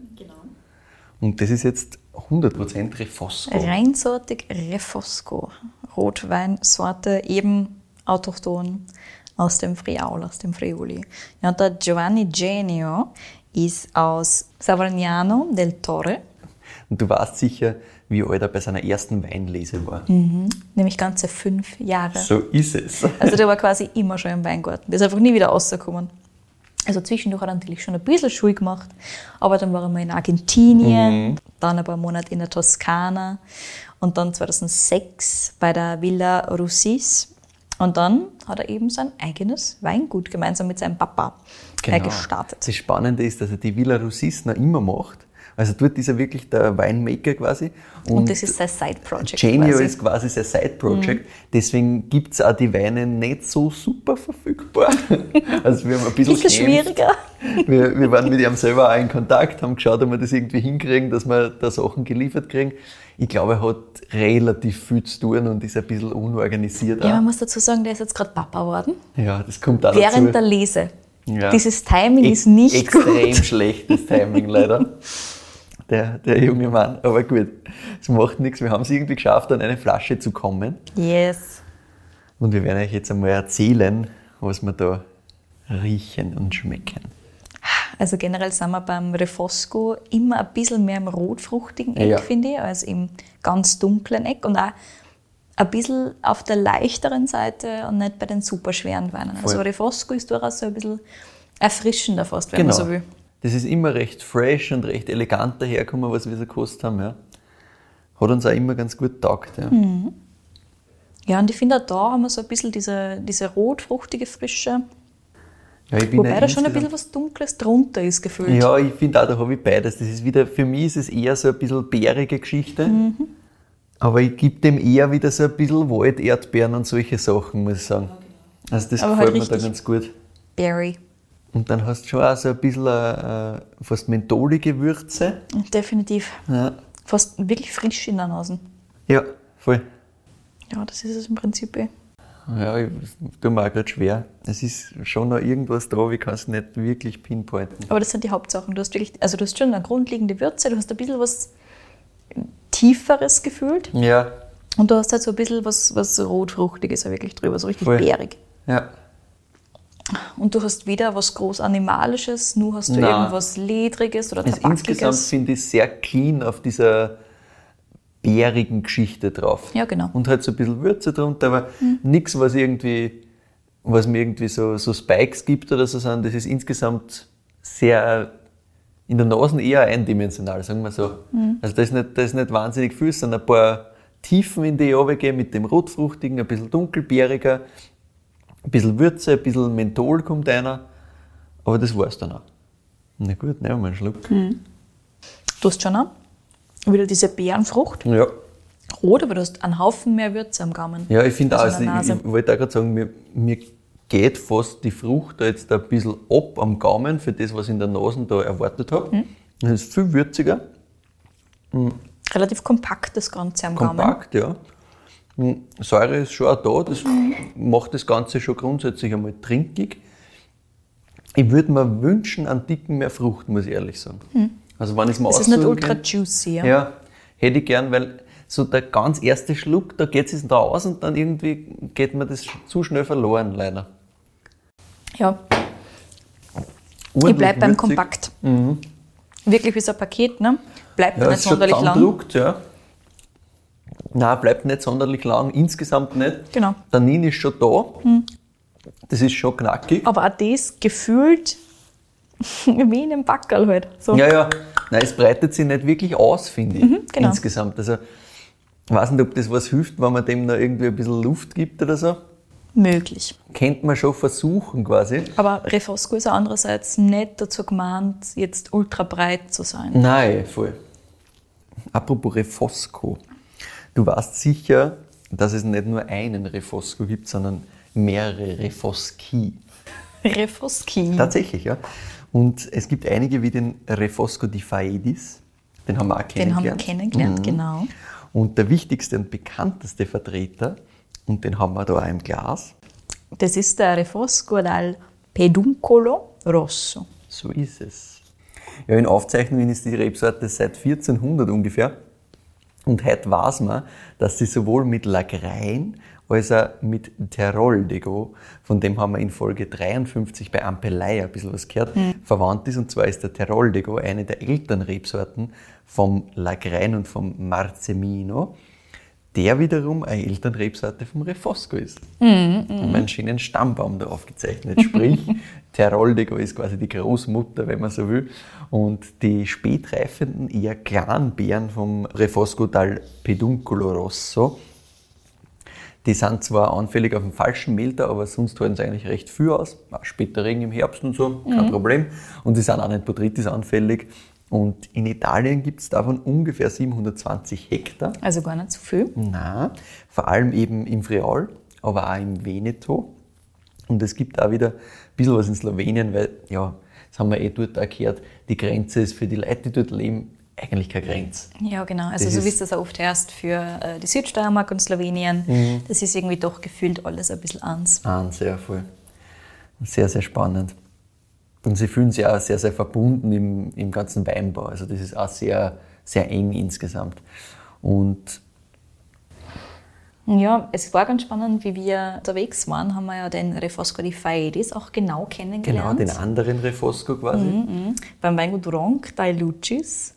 Und das ist jetzt 100% Refosco. Reinsortig Refosco. Rotweinsorte, eben autochthon aus dem Friaul, aus dem Friuli. Ja, und der Giovanni Genio ist aus Savagnano del Torre, Und du weißt sicher, wie alt er bei seiner ersten Weinlese war. nämlich ganze fünf Jahre. So ist es. Also der war quasi immer schon im Weingarten. Der ist einfach nie wieder rausgekommen. Also zwischendurch hat er natürlich schon ein bisschen Schule gemacht, aber dann war er mal in Argentinien, dann ein paar Monate in der Toskana und dann 2006 bei der Villa Russis. Und dann hat er eben sein eigenes Weingut gemeinsam mit seinem Papa äh, gestartet. Das Spannende ist, dass er die Villa Russis noch immer macht. Also dort ist er wirklich der Winemaker quasi. Und, das ist sein Side-Project Genio. Mhm. ist quasi sein Side-Project. Deswegen gibt es auch die Weine nicht so super verfügbar. Also wir haben ein bisschen Bisschen schwieriger. Wir, wir waren mit ihm selber auch in Kontakt, haben geschaut, ob wir das irgendwie hinkriegen, dass wir da Sachen geliefert kriegen. Ich glaube, er hat relativ viel zu tun und ist ein bisschen unorganisiert. Ja, auch. man muss dazu sagen, der ist jetzt gerade Papa geworden. Ja, das kommt auch Während dazu. der Lese. Ja. Dieses Timing ist nicht extrem gut. schlechtes Timing leider. Der, der junge Mann. Aber gut, es macht nichts. Wir haben es irgendwie geschafft, an eine Flasche zu kommen. Yes. Und wir werden euch jetzt einmal erzählen, was wir da riechen und schmecken. Also generell sind wir beim Refosco immer ein bisschen mehr im rotfruchtigen Eck, Ja. finde ich, als im ganz dunklen Eck und auch ein bisschen auf der leichteren Seite und nicht bei den super schweren Weinen. Also Voll. Refosco ist durchaus so ein bisschen erfrischender fast, wenn man so will. Das ist immer recht fresh und recht elegant daherkommen, was wir so gekostet haben. Ja. Hat uns auch immer ganz gut taugt. Ja. Hm. Ja, und ich finde auch da haben wir so ein bisschen diese, diese rotfruchtige Frische, Ja, wobei da schon ein bisschen was Dunkles drunter ist gefühlt. Ja, ich finde auch, da habe ich beides. Das ist wieder, für mich ist es eher so ein bisschen bärige Geschichte. Mhm. Aber ich gebe dem eher wieder so ein bisschen Wald, Erdbeeren und solche Sachen, muss ich sagen. Also das Aber gefällt halt mir da ganz gut. Berry. Und dann hast du schon auch so ein bisschen äh, fast mentholige Würze. Definitiv. Ja, Fast wirklich frisch in der Nase. ja voll. Ja, das ist es im Prinzip eh. Ja, ich tue mir auch gerade schwer. Es ist schon noch irgendwas da, ich kann es nicht wirklich pinpointen. Aber das sind die Hauptsachen. Du hast wirklich, also du hast schon eine grundlegende Würze, du hast ein bisschen was Tieferes gefühlt Ja, und du hast halt so ein bisschen was, was Rotfruchtiges wirklich drüber, so richtig Voll. bärig. ja. Und du hast weder was groß Animalisches, nur hast du Nein. irgendwas Ledriges oder Also insgesamt Tabakiges. finde ich sehr clean auf dieser bärigen Geschichte drauf. Ja, genau. Und halt so ein bisschen Würze drunter, aber nichts, was irgendwie, was mir irgendwie so, so Spikes gibt oder so, sondern das ist insgesamt sehr in der Nase eher eindimensional, sagen wir so. Also da ist, nicht, da ist nicht wahnsinnig viel, es sind ein paar Tiefen in die runtergehen mit dem Rotfruchtigen, ein bisschen dunkelbeeriger, ein bisschen Würze, ein bisschen Menthol kommt einer. Aber das war's dann auch. Na gut, nehmen wir einen Schluck. Du hast schon auch wieder diese Beerenfrucht. Ja. Rot, aber du hast einen Haufen mehr Würze am Gaumen. Ja, ich finde auch, Also also in der ich, ich wollte auch gerade sagen, mir, mir geht fast die Frucht da jetzt ein bisschen ab am Gaumen für das, was ich in der Nase da erwartet habe. Mhm. Das ist viel würziger, Relativ kompakt das Ganze am Gaumen. kompakt, ja. Hm, Säure ist schon auch da, das macht das Ganze schon grundsätzlich einmal trinkig. Ich würde mir wünschen, einen Dicken mehr Frucht, muss ich ehrlich sagen. Also wenn ich es mir Es Hm. ist nicht ultra juicy. Ja? Ja, hätte ich gern, weil so der ganz erste Schluck, da geht es da aus und dann irgendwie geht mir das zu schnell verloren, leider. ja. Ich Ordentlich bleibe beim. Kompakt. Wirklich wie so ein Paket, ne? Bleibt Ja, nicht sonderlich lang. ja. Nein, bleibt nicht sonderlich lang, insgesamt nicht. Genau. Tannin ist schon da. Das ist schon knackig. Aber auch das gefühlt wie in einem Backerl halt. So. Ja, ja. Nein, es breitet sich nicht wirklich aus, finde ich. genau. Insgesamt. Also, ich weiß nicht, ob das was hilft, wenn man dem noch irgendwie ein bisschen Luft gibt oder so. Möglich. Könnte man schon versuchen, quasi. Aber Refosco ist andererseits nicht dazu gemeint, jetzt ultra breit zu sein. Nein, voll. Apropos Refosco. Du weißt sicher, dass es nicht nur einen Refosco gibt, sondern mehrere Refosci. Refoski. Tatsächlich, ja. Und es gibt einige wie den Refosco di Faedis. Den haben wir auch Den haben wir kennengelernt. kennengelernt, Mhm. genau. Und der wichtigste und bekannteste Vertreter, und den haben wir da auch im Glas, Das ist der Refosco dal Peduncolo Rosso. so ist es. Ja, in Aufzeichnungen ist die Rebsorte seit 1400 ungefähr. Und heute weiß man, dass sie sowohl mit Lagrein als auch mit Teroldego, von dem haben wir in Folge 53 bei Ampelei ein bisschen was gehört, verwandt ist. Und zwar ist der Teroldego eine der Elternrebsorten vom Lagrein und vom Marzemino, der wiederum eine Elternrebsorte vom Refosco ist. Und einen schönen Stammbaum da aufgezeichnet. Sprich, Teroldego ist quasi die Großmutter, wenn man so will. Und die spätreifenden, eher kleinen Beeren vom Refosco dal Peduncolo Rosso, die sind zwar anfällig auf den falschen Mehltau, aber sonst halten sie eigentlich recht viel aus. Später Regen im Herbst und so, kein Problem. Und sie sind auch nicht Botrytis anfällig. Und in Italien gibt es davon ungefähr 720 Hektar. Also gar nicht so viel. Na, vor allem eben im Friaul, aber auch im Veneto. Und es gibt auch wieder ein bisschen was in Slowenien, weil, ja, das haben wir eh dort auch gehört, die Grenze ist für die Leute, die dort leben, eigentlich keine Grenze. Ja, genau. Also Das so ist- wie es das auch oft heißt für äh, die Südsteiermark und Slowenien. Mhm. Das ist irgendwie doch gefühlt alles ein bisschen eins. Ah, sehr voll. Sehr, sehr spannend. Und sie fühlen sich auch sehr, sehr verbunden im, im ganzen Weinbau. Also das ist auch sehr, sehr eng insgesamt. Und Ja, es war ganz spannend, wie wir unterwegs waren, haben wir ja den Refosco di Faedis auch genau genau kennengelernt. den anderen Refosco quasi. Mhm. Beim Weingut Ronc dai Lucis.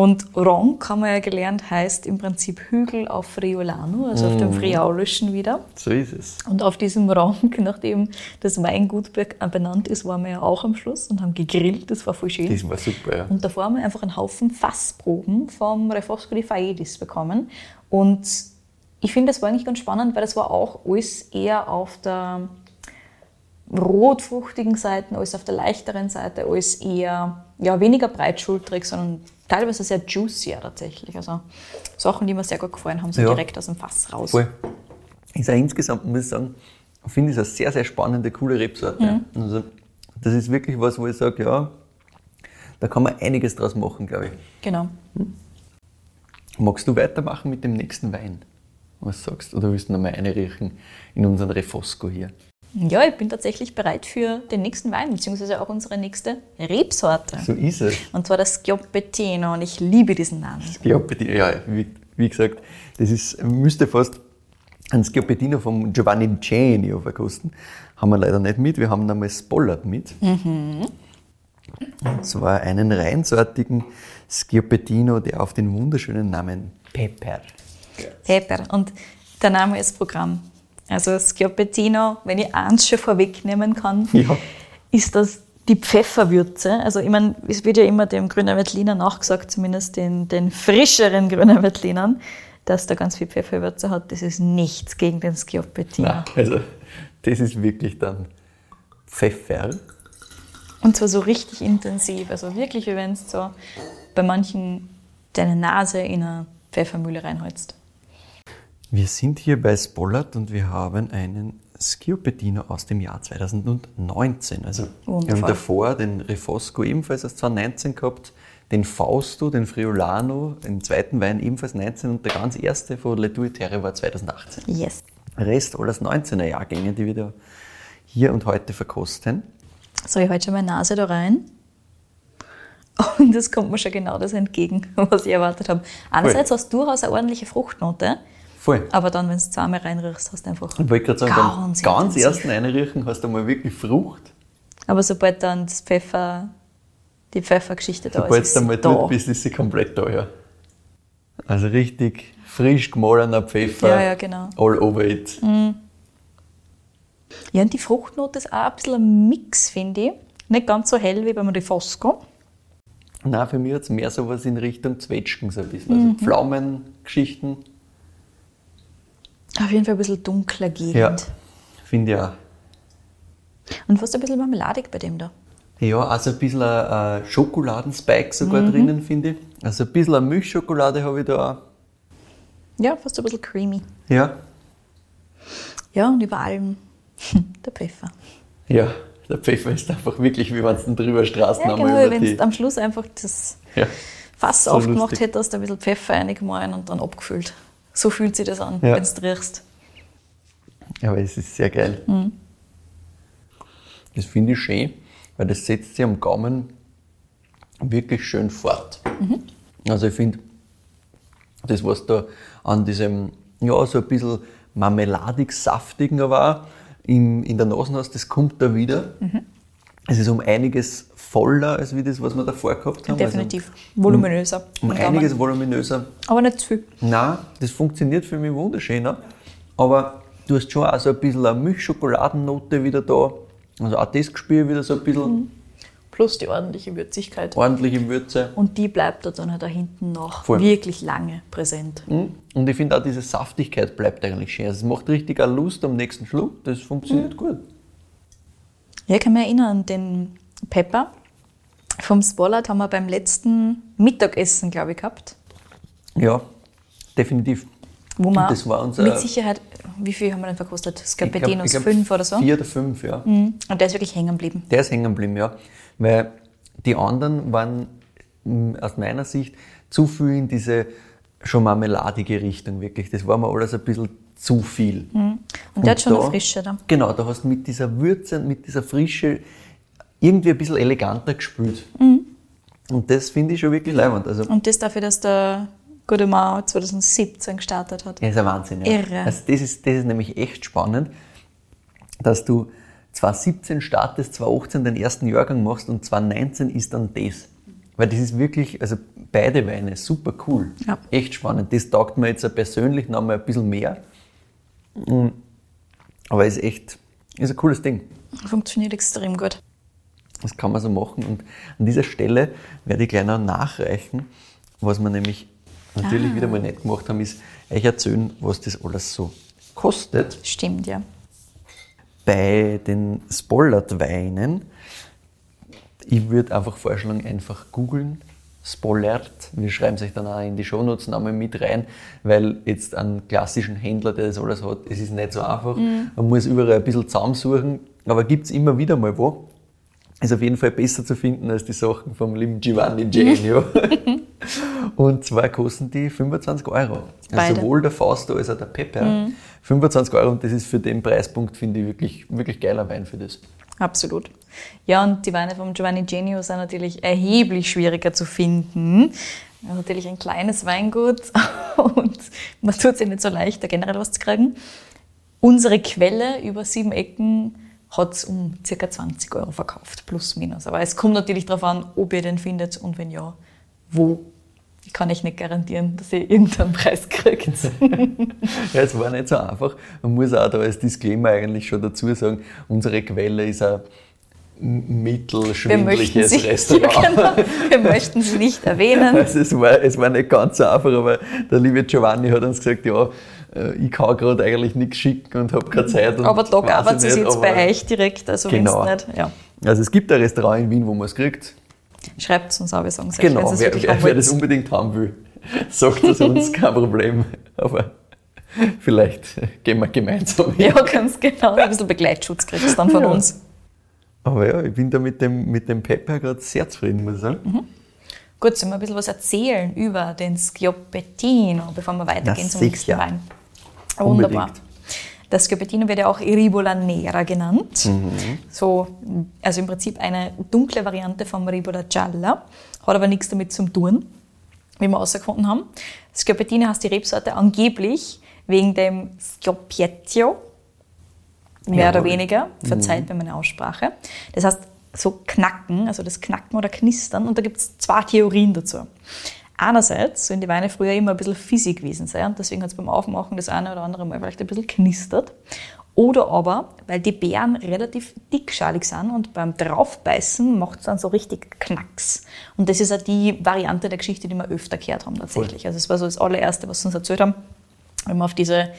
Und Ronc, haben wir ja gelernt, heißt im Prinzip Hügel auf Friulano, also auf Mhm. dem Friaulischen wieder. So ist es. Und auf diesem Ronc, nachdem das Weingut äh, benannt ist, waren wir ja auch am Schluss und haben gegrillt. Das war voll schön. Das war super, ja. Und davor haben wir einfach einen Haufen Fassproben vom Refosco di Faedis bekommen. Und ich finde, das war eigentlich ganz spannend, weil das war auch alles eher auf der rotfruchtigen Seite als auf der leichteren Seite, alles eher ja, weniger breitschultrig, sondern teilweise sehr juicy tatsächlich. Also Sachen, die mir sehr gut gefallen haben, so Ja. direkt aus dem Fass raus. Voll. Ist auch insgesamt, muss ich sagen, finde ich es eine sehr, sehr spannende, coole Rebsorte. Mhm. Also, das ist wirklich was, wo ich sage, ja, da kann man einiges draus machen, glaube ich. Genau. Magst du weitermachen mit dem nächsten Wein? Was sagst du? Oder willst du noch mal reinriechen in unseren Refosco hier? Ja, ich bin tatsächlich bereit für den nächsten Wein, beziehungsweise auch unsere nächste Rebsorte. So ist es. Und zwar das Schioppettino und ich liebe diesen Namen. Schioppettino, ja, wie, wie gesagt, das ist, müsste fast ein Schioppettino vom Giovanni Genio verkosten. Haben wir leider nicht mit, wir haben einmal Spollard mit. Und zwar einen reinsortigen Schioppettino, der auf den wunderschönen Namen Pepper. Pepper. Und der Name ist Programm. Also Schioppettino, wenn ich eins schon vorwegnehmen kann, Ja. ist das die Pfefferwürze. Also ich meine, es wird ja immer dem Grüner Veltliner nachgesagt, zumindest den, den frischeren Grüner Veltlinern, dass da ganz viel Pfefferwürze hat. Das ist nichts gegen den Schioppettino. Nein, also das ist wirklich dann Pfeffer. Und zwar so richtig intensiv. Also wirklich, wie wenn du so bei manchen deine Nase in eine Pfeffermühle reinholst. Wir sind hier bei Spollard und wir haben einen Sciopedino aus dem Jahr 2019. Also wir haben davor den Refosco ebenfalls aus 2019 gehabt, den Fausto, den Friulano, den zweiten Wein ebenfalls 19 und der ganz erste von Le Tue Terre war 2018. Yes. Rest alles 19er Jahrgänge, die wir da hier und heute verkosten. So, ich halte schon meine Nase da rein. Und es kommt mir schon genau das entgegen, was ich erwartet habe. Einerseits hast du durchaus eine ordentliche Fruchtnote, Voll. aber dann, wenn du zweimal reinriechst, hast du einfach Ich wollte gerade sagen, ganz beim ganz ersten Einriechen hast du mal wirklich Frucht. Aber sobald dann das Pfeffer, die Pfeffergeschichte da Sobald ist, du ist einmal dort bist, ist sie komplett da, ja. Also richtig frisch gemahlener Pfeffer. Ja, ja, genau. All over it. Ja, und die Fruchtnote ist auch ein bisschen ein Mix, finde ich. Nicht ganz so hell wie beim Rifosco. Nein, für mich hat es mehr so was in Richtung Zwetschgen, so ein bisschen. Also Pflaumengeschichten. Auf jeden Fall ein bisschen dunkler Gegend. Ja, finde ich auch. Und fast ein bisschen marmeladig bei dem da. Ja, also ein bisschen ein, ein Schokoladenspike sogar drinnen, finde ich. Also ein bisschen eine Milchschokolade habe ich da auch. Ja, fast ein bisschen creamy. Ja, Ja, und über allem der Pfeffer. ja. Der Pfeffer ist einfach wirklich, wie wenn es drüber Straßen Ja, genau, über wenn die... du am Schluss einfach das Ja. Fass So aufgemacht lustig. hättest, ein bisschen Pfeffer reingemahlen und dann abgefüllt. So fühlt sich das an, Ja. wenn du riechst. Aber es ist sehr geil. Mhm. Das finde ich schön, weil das setzt sich am Gaumen wirklich schön fort. Mhm. Also ich finde, das, was da an diesem, ja, so ein bisschen marmeladig-saftigen auch in, in der Nase hast, das kommt da wieder. Mhm. Es ist um einiges voller, als wie das, was wir davor gehabt haben. Definitiv. Voluminöser. Also, um im Gaumen. einiges voluminöser. Aber nicht zu viel. Nein, das funktioniert für mich wunderschön. Aber du hast schon auch so ein bisschen eine Milchschokoladennote wieder da. Also auch das gespürt wieder so ein bisschen Plus die ordentliche Würzigkeit. ordentliche Würze. Und die bleibt da dann halt da hinten noch Voll. wirklich lange präsent. Mhm. Und ich finde auch diese Saftigkeit bleibt eigentlich schön. Also es macht richtig eine Lust am nächsten Schluck. Das funktioniert gut. Ja, ich kann mich erinnern an den Pepper vom Spollard haben wir beim letzten Mittagessen, glaube ich, gehabt. Ja, definitiv. Wo wir Das war unser- mit Sicherheit, wie viel haben wir denn verkostet? Ich glaub- Scarpedinos ich glaub, 5 oder so? Vier oder fünf, ja. Mhm. Und der ist wirklich hängen geblieben. Der ist hängen geblieben, ja. Weil die anderen waren aus meiner Sicht zu viel in diese schon marmeladige Richtung, wirklich. Das war mir alles ein bisschen zu viel. Und der hat schon da- eine Frische da. Genau, da hast du mit dieser Würze und mit dieser Frische irgendwie ein bisschen eleganter gespült. Mhm. Und das finde ich schon wirklich leibend. Also, Und das dafür, dass der Godemar 2017 gestartet hat. ja, ist ein Wahnsinn. Ja. Irre. Also das, ist, das ist nämlich echt spannend, dass du 2017 startest, 2018 den ersten Jahrgang machst und 2019 ist dann das. Weil das ist wirklich, also beide Weine, super cool. Ja. Echt spannend. Das taugt mir jetzt persönlich noch mal ein bisschen mehr. Mm. Aber ist echt, ist ein cooles Ding. Funktioniert extrem gut. Das kann man so machen. Und an dieser Stelle werde ich gleich noch nachreichen, was wir nämlich natürlich wieder mal nicht gemacht haben, ist euch erzählen, was das alles so kostet. Stimmt, ja. Bei den Spollard-Weinen, ich würde einfach vorschlagen, einfach googeln. Spollard, wir schreiben es euch dann auch in die Shownotes nochmal mit rein, weil jetzt einen klassischen Händler, der das alles hat, es ist nicht so einfach. Man muss überall ein bisschen zusammensuchen, aber gibt es immer wieder mal wo. Ist auf jeden Fall besser zu finden als die Sachen vom lieben Giovanni Genio. Und zwar kosten die 25 Euro. Also sowohl der Fausto als auch der Pepper. 25 Euro und das ist für den Preispunkt, finde ich, wirklich, wirklich geiler Wein für das. Absolut. Ja, und die Weine vom Giovanni Genio sind natürlich erheblich schwieriger zu finden. Ja, natürlich ein kleines Weingut und man tut es ja nicht so leicht, da generell was zu kriegen. Unsere Quelle über sieben Ecken hat es um ca. 20 Euro verkauft, plus minus. Aber es kommt natürlich darauf an, ob ihr den findet und wenn ja, wo. Ich kann euch nicht garantieren, dass ihr irgendeinen Preis kriegt. Ja, es war nicht so einfach. Man muss auch da als Disclaimer eigentlich schon dazu sagen, unsere Quelle ist ein mittelschwindliches sie, Restaurant. Ja, genau, wir möchten sie nicht erwähnen. Also es war, es war nicht ganz so einfach, aber der liebe Giovanni hat uns gesagt, ja, äh, ich kann gerade eigentlich nichts schicken und habe keine Zeit. Aber da gab es jetzt bei euch direkt, also Genau. wenn es nicht, ja. Also es gibt ein Restaurant in Wien, wo man es kriegt. Schreibt es uns auch, wir sagen es Genau, es wer, wirklich wer, haben wer das unbedingt haben will, sagt es uns, kein Problem. Aber vielleicht gehen wir gemeinsam hin. Ja, ganz genau. Ein bisschen Begleitschutz kriegst du dann von Ja. uns. Aber ja, ich bin da mit dem, mit dem Pepper gerade sehr zufrieden, muss ich sagen. Mhm. Gut, sollen wir ein bisschen was erzählen über den Schioppettino, bevor wir weitergehen Na, zum nächsten Wein? Wunderbar. Das Schioppettino wird ja auch Ribola Nera genannt. Mhm. So, also im Prinzip eine dunkle Variante vom Ribola Gialla, hat aber nichts damit zu tun, wie wir herausgefunden haben. Schioppettino heißt die Rebsorte angeblich wegen dem Schioppietto, mehr oder Jawohl. weniger, verzeiht mir meine Aussprache. Das heißt, so knacken, also das Knacken oder Knistern. Und da gibt es zwei Theorien dazu. Einerseits sollen die Weine früher immer ein bisschen fissig gewesen sein und deswegen hat es beim Aufmachen das eine oder andere Mal vielleicht ein bisschen knistert. Oder aber, weil die Beeren relativ dickschalig sind und beim Draufbeißen macht es dann so richtig Knacks. Und das ist auch die Variante der Geschichte, die wir öfter gehört haben tatsächlich. Also es war so das allererste, was sie uns erzählt haben, wenn man auf diese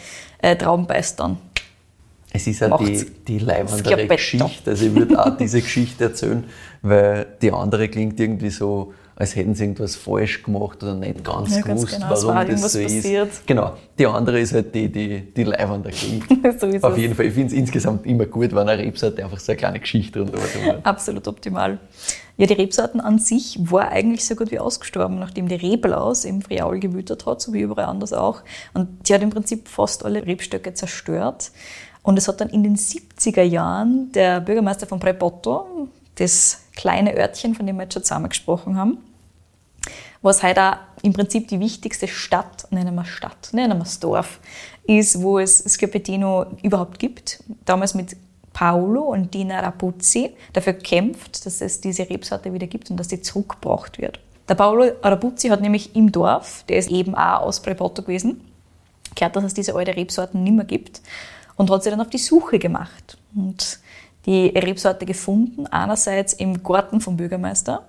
äh, Trauben beißt dann. Es ist Macht's. die, die leibendere. Geschichte. Also ich würde auch diese Geschichte erzählen, weil die andere klingt irgendwie so, als hätten sie irgendwas falsch gemacht oder nicht ganz Ja, ganz gewusst, genau, es warum war das so passiert. ist. Genau. Die andere ist halt die, die, die leibender klingt. so ist Auf es. jeden Fall. Ich finde es insgesamt immer gut, wenn eine Rebsorte einfach so eine kleine Geschichte rundherum hat. Absolut optimal. Ja, die Rebsorten an sich war eigentlich so gut wie ausgestorben, nachdem die Reblaus im Friaul gewütet hat, so wie überall anders auch. Und die hat im Prinzip fast alle Rebstöcke zerstört. Und es hat dann in den 70er Jahren der Bürgermeister von Prepotto, das kleine Örtchen, von dem wir jetzt schon zusammen gesprochen haben, was heute auch im Prinzip die wichtigste Stadt, nennen wir Stadt, nennen wir es Dorf, ist, wo es Schioppettino überhaupt gibt. Damals mit Paolo und Dina Rapuzzi dafür kämpft, dass es diese Rebsorte wieder gibt und dass die zurückgebracht wird. Der Paolo Rapuzzi hat nämlich im Dorf, der ist eben auch aus Prepotto gewesen, gehört, dass es diese alte Rebsorten nicht mehr gibt und hat sich dann auf die Suche gemacht und die Rebsorte gefunden, einerseits im Garten vom Bürgermeister,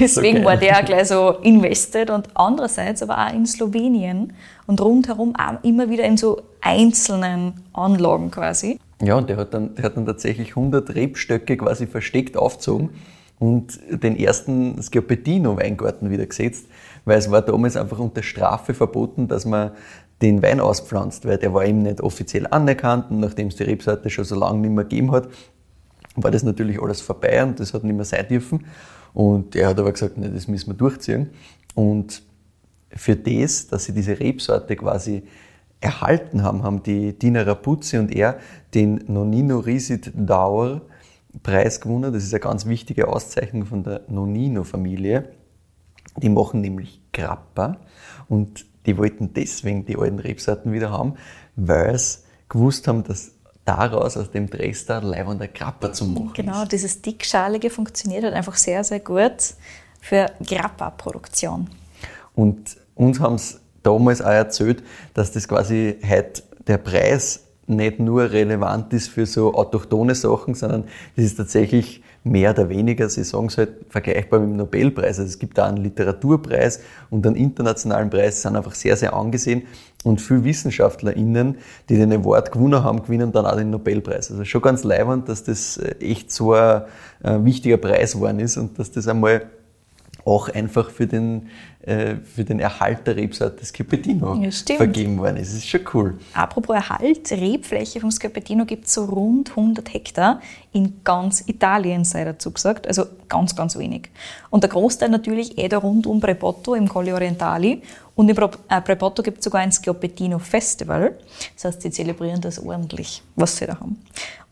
deswegen geil. war der auch gleich so invested und andererseits aber auch in Slowenien und rundherum auch immer wieder in so einzelnen Anlagen quasi. Ja, und der hat, dann, der hat dann tatsächlich 100 Rebstöcke quasi versteckt aufgezogen und den ersten Schioppettino-Weingarten wieder gesetzt, weil es war damals einfach unter Strafe verboten, dass man den Wein auspflanzt, weil der war ihm nicht offiziell anerkannt und nachdem es die Rebsorte schon so lange nicht mehr gegeben hat, war das natürlich alles vorbei und das hat nicht mehr sein dürfen. Und er hat aber gesagt, nee, das müssen wir durchziehen. Und für das, dass sie diese Rebsorte quasi erhalten haben, haben die Dina Rapuzzi und er den Nonino Risit Dauer Preis gewonnen. Das ist eine ganz wichtige Auszeichnung von der Nonino-Familie. Die machen nämlich Grappa und die wollten deswegen die alten Rebsorten wieder haben, weil sie gewusst haben, dass daraus aus dem Dresdner leibender Grappa zu machen Genau, ist. dieses Dickschalige funktioniert halt einfach sehr, sehr gut für Grappa-Produktion. Und uns haben es damals auch erzählt, dass das quasi heute der Preis nicht nur relevant ist für so autochtone Sachen, sondern das ist tatsächlich mehr oder weniger, sie sagen es halt, vergleichbar mit dem Nobelpreis. Also es gibt da einen Literaturpreis und einen internationalen Preis, sind einfach sehr, sehr angesehen. Und viele WissenschaftlerInnen, die den Award gewonnen haben, gewinnen dann auch den Nobelpreis. Also schon ganz leibend, dass das äh, echt so ein, ein wichtiger Preis geworden ist und dass das einmal auch einfach für den, äh, für den Erhalt der Rebsorte Schioppettino Ja, vergeben worden ist. Das ist schon cool. Apropos Erhalt, Rebfläche vom Schioppettino gibt es so rund 100 Hektar in ganz Italien, sei dazu gesagt, also ganz, ganz wenig. Und der Großteil natürlich eh da rund um Prepotto im Colli Orientali und in Pro- äh, gibt es sogar ein Schioppettino Festival, das heißt, sie zelebrieren das ordentlich, was sie da haben.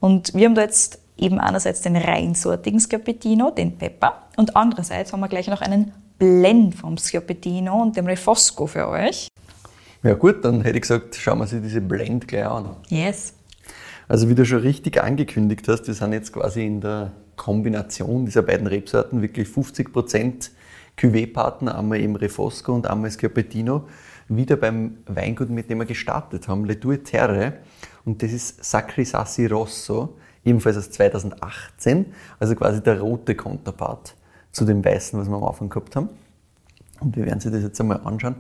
Und wir haben da jetzt eben einerseits den reinsortigen Schioppettino, den Pepper, und andererseits haben wir gleich noch einen Blend vom Schioppettino und dem Refosco für euch. Ja gut, dann hätte ich gesagt, schauen wir sich diese Blend gleich an. Yes. Also wie du schon richtig angekündigt hast, wir sind jetzt quasi in der Kombination dieser beiden Rebsorten wirklich 50% Cuvée-Partner, einmal eben Refosco und einmal Schioppettino, wieder beim Weingut, mit dem wir gestartet haben, Le Due Terre. Und das ist Sacri Sassi Rosso, ebenfalls aus 2018, also quasi der rote Konterpart zu dem weißen, was wir am Anfang gehabt haben. Und wir werden sich das jetzt einmal anschauen.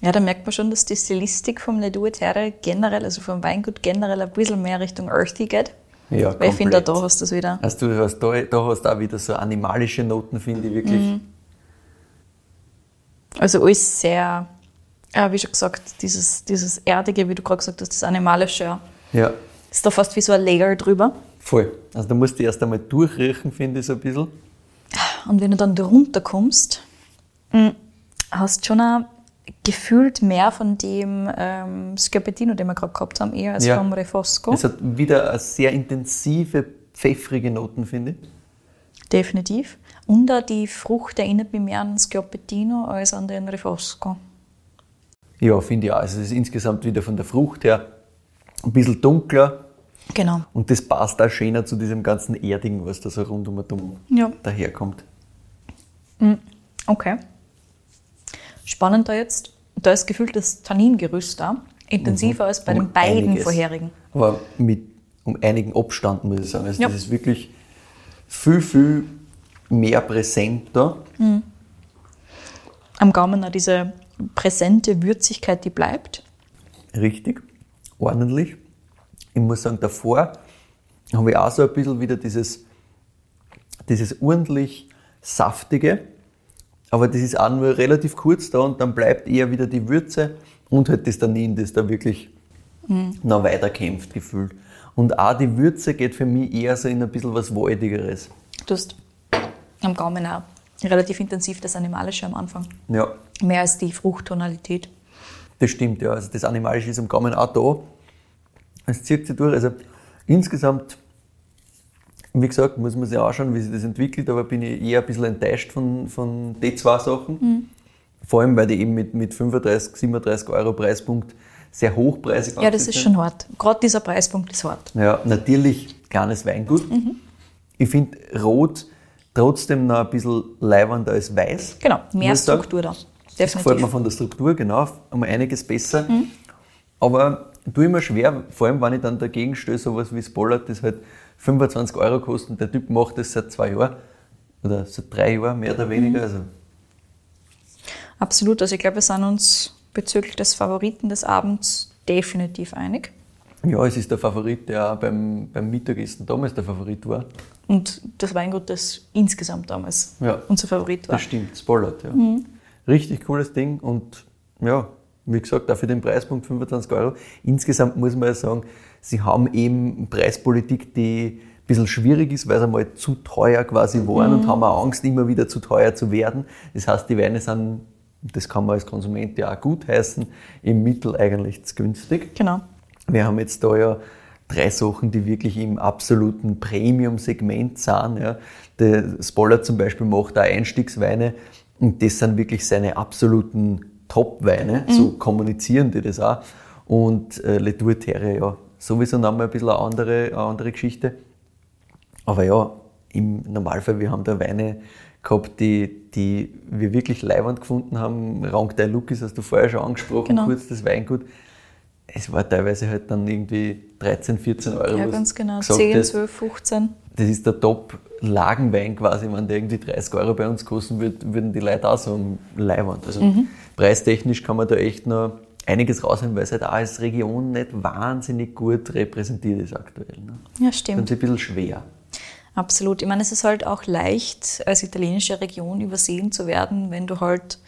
Ja, da merkt man schon, dass die Stilistik vom Le Terre generell, also vom Weingut generell ein bisschen mehr Richtung Earthy geht. Ja, Weil ich finde, da hast du es wieder. Also du hast da, da hast du auch wieder so animalische Noten, finde ich wirklich. Mhm. Also alles sehr, ja, wie schon gesagt, dieses, dieses Erdige, wie du gerade gesagt hast, das Animalische. Ja, ist da fast wie so ein Layer drüber. Voll. Also da musst du erst einmal durchriechen, finde ich so ein bisschen. Und wenn du dann da runterkommst, mm, hast schon auch gefühlt mehr von dem ähm, Schiapettino, den wir gerade gehabt haben, eher als Ja. vom Refosco. Es hat wieder eine sehr intensive, pfeffrige Noten, finde ich. Definitiv. Und auch die Frucht erinnert mich mehr an den Schiapettino als an den Refosco. Ja, finde ich auch. Also es ist insgesamt wieder von der Frucht her ein bisschen dunkler Genau. und das passt auch schöner zu diesem ganzen Erdigen, was da so rund um um Ja. daherkommt. Okay. Spannend da jetzt. Da ist gefühlt das Tanningerüst da intensiver als bei Um den beiden einiges. vorherigen. Aber mit um einigen Abstand, muss ich sagen. Also Ja. das ist wirklich viel, viel mehr präsent da. Am Gaumen auch diese präsente Würzigkeit, die bleibt. Richtig, ordentlich. Ich muss sagen, davor habe ich auch so ein bisschen wieder dieses, dieses ordentlich saftige, aber das ist auch nur relativ kurz da und dann bleibt eher wieder die Würze und halt das Tannin, das da wirklich noch weiter kämpft, gefühlt. Und auch die Würze geht für mich eher so in ein bisschen was Waldigeres. Du hast am Gaumen auch relativ intensiv das Animalische am Anfang. Ja, Mehr als die Fruchttonalität. Das stimmt, ja. Also das Animalische ist am Gaumen auch da. Es zieht sich durch. Also insgesamt, wie gesagt, muss man sich anschauen, wie sich das entwickelt, aber bin ich eher ein bisschen enttäuscht von, von den zwei Sachen. Vor allem, weil die eben mit, mit 35, 37 Euro Preispunkt sehr hochpreisig Ja, das ist schon hart. Gerade dieser Preispunkt ist hart. Ja, natürlich kleines Weingut. Mhm. Ich finde Rot trotzdem noch ein bisschen leibender als Weiß. Genau, mehr. Struktur da. Das gefällt mir Definitiv. Mhm. von der Struktur, genau, um einiges besser. Aber tue ich mir schwer, vor allem wenn ich dann dagegen stöße, sowas wie Spollert, das halt 25 Euro kostet der Typ macht das seit zwei Jahren oder seit drei Jahren, mehr oder Mhm. weniger. Also, Absolut. Also ich glaube, wir sind uns bezüglich des Favoriten des Abends definitiv einig. ja, es ist der Favorit, der auch beim, beim Mittagessen damals der Favorit war. Und das Weingut, das insgesamt damals Ja. unser Favorit war. Das stimmt, Spollert, ja. Mhm. Richtig cooles Ding und ja, wie gesagt, auch für den Preispunkt 25 Euro. Insgesamt muss man ja sagen, sie haben eben Preispolitik, die ein bisschen schwierig ist, weil sie mal zu teuer quasi waren und haben auch Angst, immer wieder zu teuer zu werden. Das heißt, die Weine sind, das kann man als Konsument ja auch gut heißen, im Mittel eigentlich zu günstig. Genau. Wir haben jetzt da ja drei Sachen, die wirklich im absoluten Premium-Segment sind. Ja. Der Spoller zum Beispiel macht da Einstiegsweine und das sind wirklich seine absoluten Top-Weine. So kommunizieren die das auch. Und äh, Le Tour Terre, ja, sowieso nochmal ein bisschen eine andere, eine andere Geschichte. Aber ja, im Normalfall, wir haben da Weine gehabt, die, die wir wirklich leibend gefunden haben. Rank der Lukis hast du vorher schon angesprochen, Genau. kurz das Weingut. Es war teilweise halt dann irgendwie 13, 14 Euro. Ja, ganz genau. gesagt 10, hast. 12, 15. Das ist der Top-Lagenwein quasi. Wenn der irgendwie 30 Euro bei uns kosten würde, würden die Leute auch sagen, leibend. Also Mhm. Preistechnisch kann man da echt noch einiges rausholen, weil es halt auch als Region nicht wahnsinnig gut repräsentiert ist aktuell. Ne? Ja, Das stimmt. ist ein bisschen schwer. Absolut. Ich meine, es ist halt auch leicht, als italienische Region übersehen zu werden, wenn du halt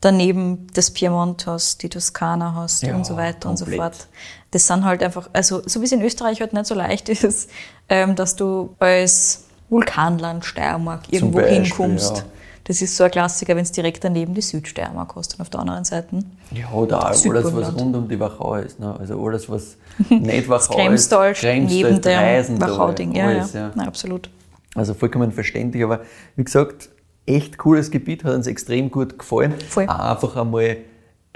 daneben das Piemont hast, die Toskana hast Ja, und so weiter und so komplett. fort. Das sind halt einfach, also so wie es in Österreich halt nicht so leicht ist, ähm, dass du als Vulkanland Steiermark irgendwo Beispiel, hinkommst. ja. Das ist so ein Klassiker, wenn es direkt daneben die Südsteiermark hast und auf der anderen Seite. Ja, oder alles, was rund um die Wachau ist. Ne? Also alles, was nicht Wachau ist, Kremstal Kremstal, neben dem Wachau-Ding. Ja, ja. alles, ja. Na, absolut. Also vollkommen verständlich, aber wie gesagt, echt cooles Gebiet, hat uns extrem gut gefallen. Voll. Einfach einmal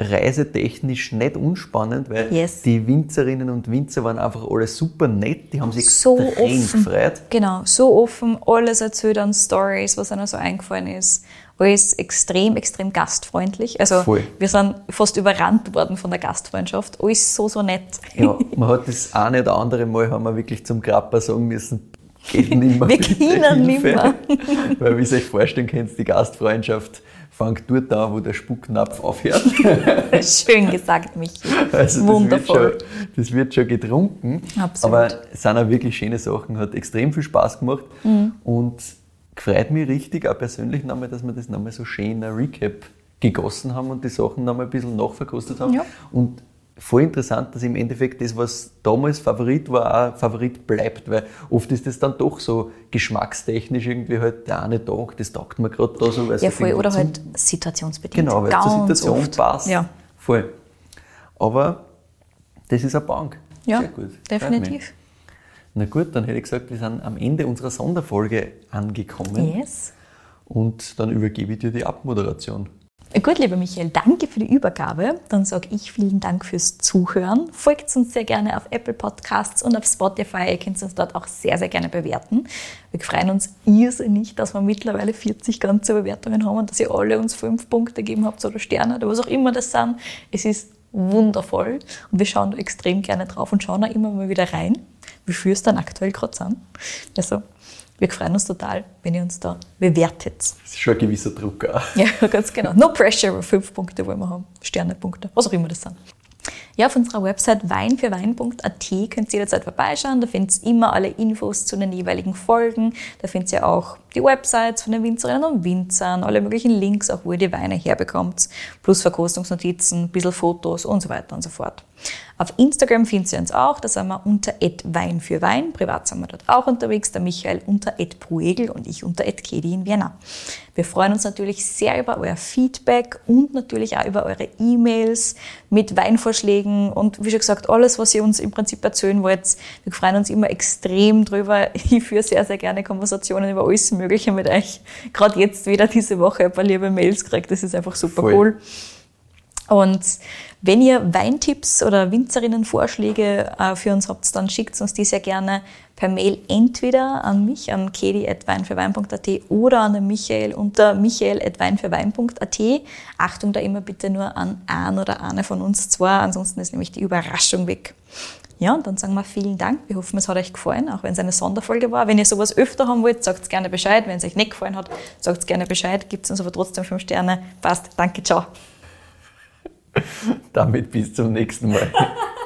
reisetechnisch nicht unspannend, weil Yes. die Winzerinnen und Winzer waren einfach alle super nett, die haben sich so extrem offen. gefreut. Genau, so offen, alles erzählt an Stories, was einer so eingefallen ist. Alles extrem, extrem gastfreundlich. Also Voll. wir sind fast überrannt worden von der Gastfreundschaft. Alles so, so nett. Ja, man hat das eine oder andere Mal haben wir wirklich zum Grappa sagen müssen, geht nimmer Wir können nimmer. Weil wie ihr euch vorstellen könnt, die Gastfreundschaft fängt dort an, wo der Spucknapf aufhört. Schön gesagt, Michi. Also Wundervoll. Das wird, schon, das wird schon getrunken. Absolut. Aber es sind auch wirklich schöne Sachen, hat extrem viel Spaß gemacht. Mhm. Und freut mich richtig, auch persönlich nochmal, dass wir das nochmal so schön in ein Recap gegossen haben und die Sachen nochmal ein bisschen nachverkostet haben. Ja. Und voll interessant, dass im Endeffekt das, was damals Favorit war, auch Favorit bleibt, weil oft ist das dann doch so geschmackstechnisch irgendwie halt der eine Tag, das taugt mir gerade da so. Weil Ja, voll. Oder halt situationsbedingt. Genau, weil es zur Ganz Situation oft. passt. Ja, Voll. Aber das ist eine Bank. ja Sehr gut. Definitiv. Na gut, dann hätte ich gesagt, wir sind am Ende unserer Sonderfolge angekommen. Yes. Und dann übergebe ich dir die Abmoderation. Gut, lieber Michael, danke für die Übergabe. Dann sage ich vielen Dank fürs Zuhören. Folgt uns sehr gerne auf Apple Podcasts und auf Spotify. Ihr könnt uns dort auch sehr, sehr gerne bewerten. Wir freuen uns irrsinnig, dass wir mittlerweile 40 ganze Bewertungen haben und dass ihr alle uns fünf Punkte gegeben habt oder Sterne oder was auch immer das sind. Es ist wundervoll und wir schauen da extrem gerne drauf und schauen da immer mal wieder rein, wie viel es dann aktuell gerade sind. Also, wir freuen uns total, wenn ihr uns da bewertet. Das ist schon ein gewisser Druck auch. Ja, ganz genau. No pressure, fünf Punkte wollen wir haben. Sternepunkte, was auch immer das sind. Ja, auf unserer Website weinfürwein.at könnt ihr jederzeit vorbeischauen. Da findet ihr immer alle Infos zu den jeweiligen Folgen. Da findet ihr auch die Websites von den Winzerinnen und Winzern, alle möglichen Links, auch wo ihr die Weine herbekommt, plus Verkostungsnotizen, ein bisschen Fotos und so weiter und so fort. Auf Instagram findet ihr uns auch, da sind wir unter Wein für Wein. Privat sind wir dort auch unterwegs, der Michael unter Bruegel und ich unter Kedi in Vienna. Wir freuen uns natürlich sehr über euer Feedback und natürlich auch über eure E-Mails mit Weinvorschlägen und wie schon gesagt, alles, was ihr uns im Prinzip erzählen wollt. Wir freuen uns immer extrem drüber. Ich führe sehr, sehr gerne Konversationen über alles Mögliche mit euch. Gerade jetzt wieder diese Woche ein paar liebe Mails gekriegt. Das ist einfach super Voll. cool. Und wenn ihr Weintipps oder Winzerinnenvorschläge äh, für uns habt, dann schickt uns die sehr gerne per Mail entweder an mich, an kedi.weinfürwein.at oder an den Michael unter michael.weinfürwein.at. Achtung da immer bitte nur an einen oder eine von uns zwei, ansonsten ist nämlich die Überraschung weg. Ja, und dann sagen wir vielen Dank. Wir hoffen, es hat euch gefallen, auch wenn es eine Sonderfolge war. Wenn ihr sowas öfter haben wollt, sagt gerne Bescheid. Wenn es euch nicht gefallen hat, sagt gerne Bescheid. Gibt uns aber trotzdem fünf Sterne. Passt. Danke, ciao. Damit bis zum nächsten Mal.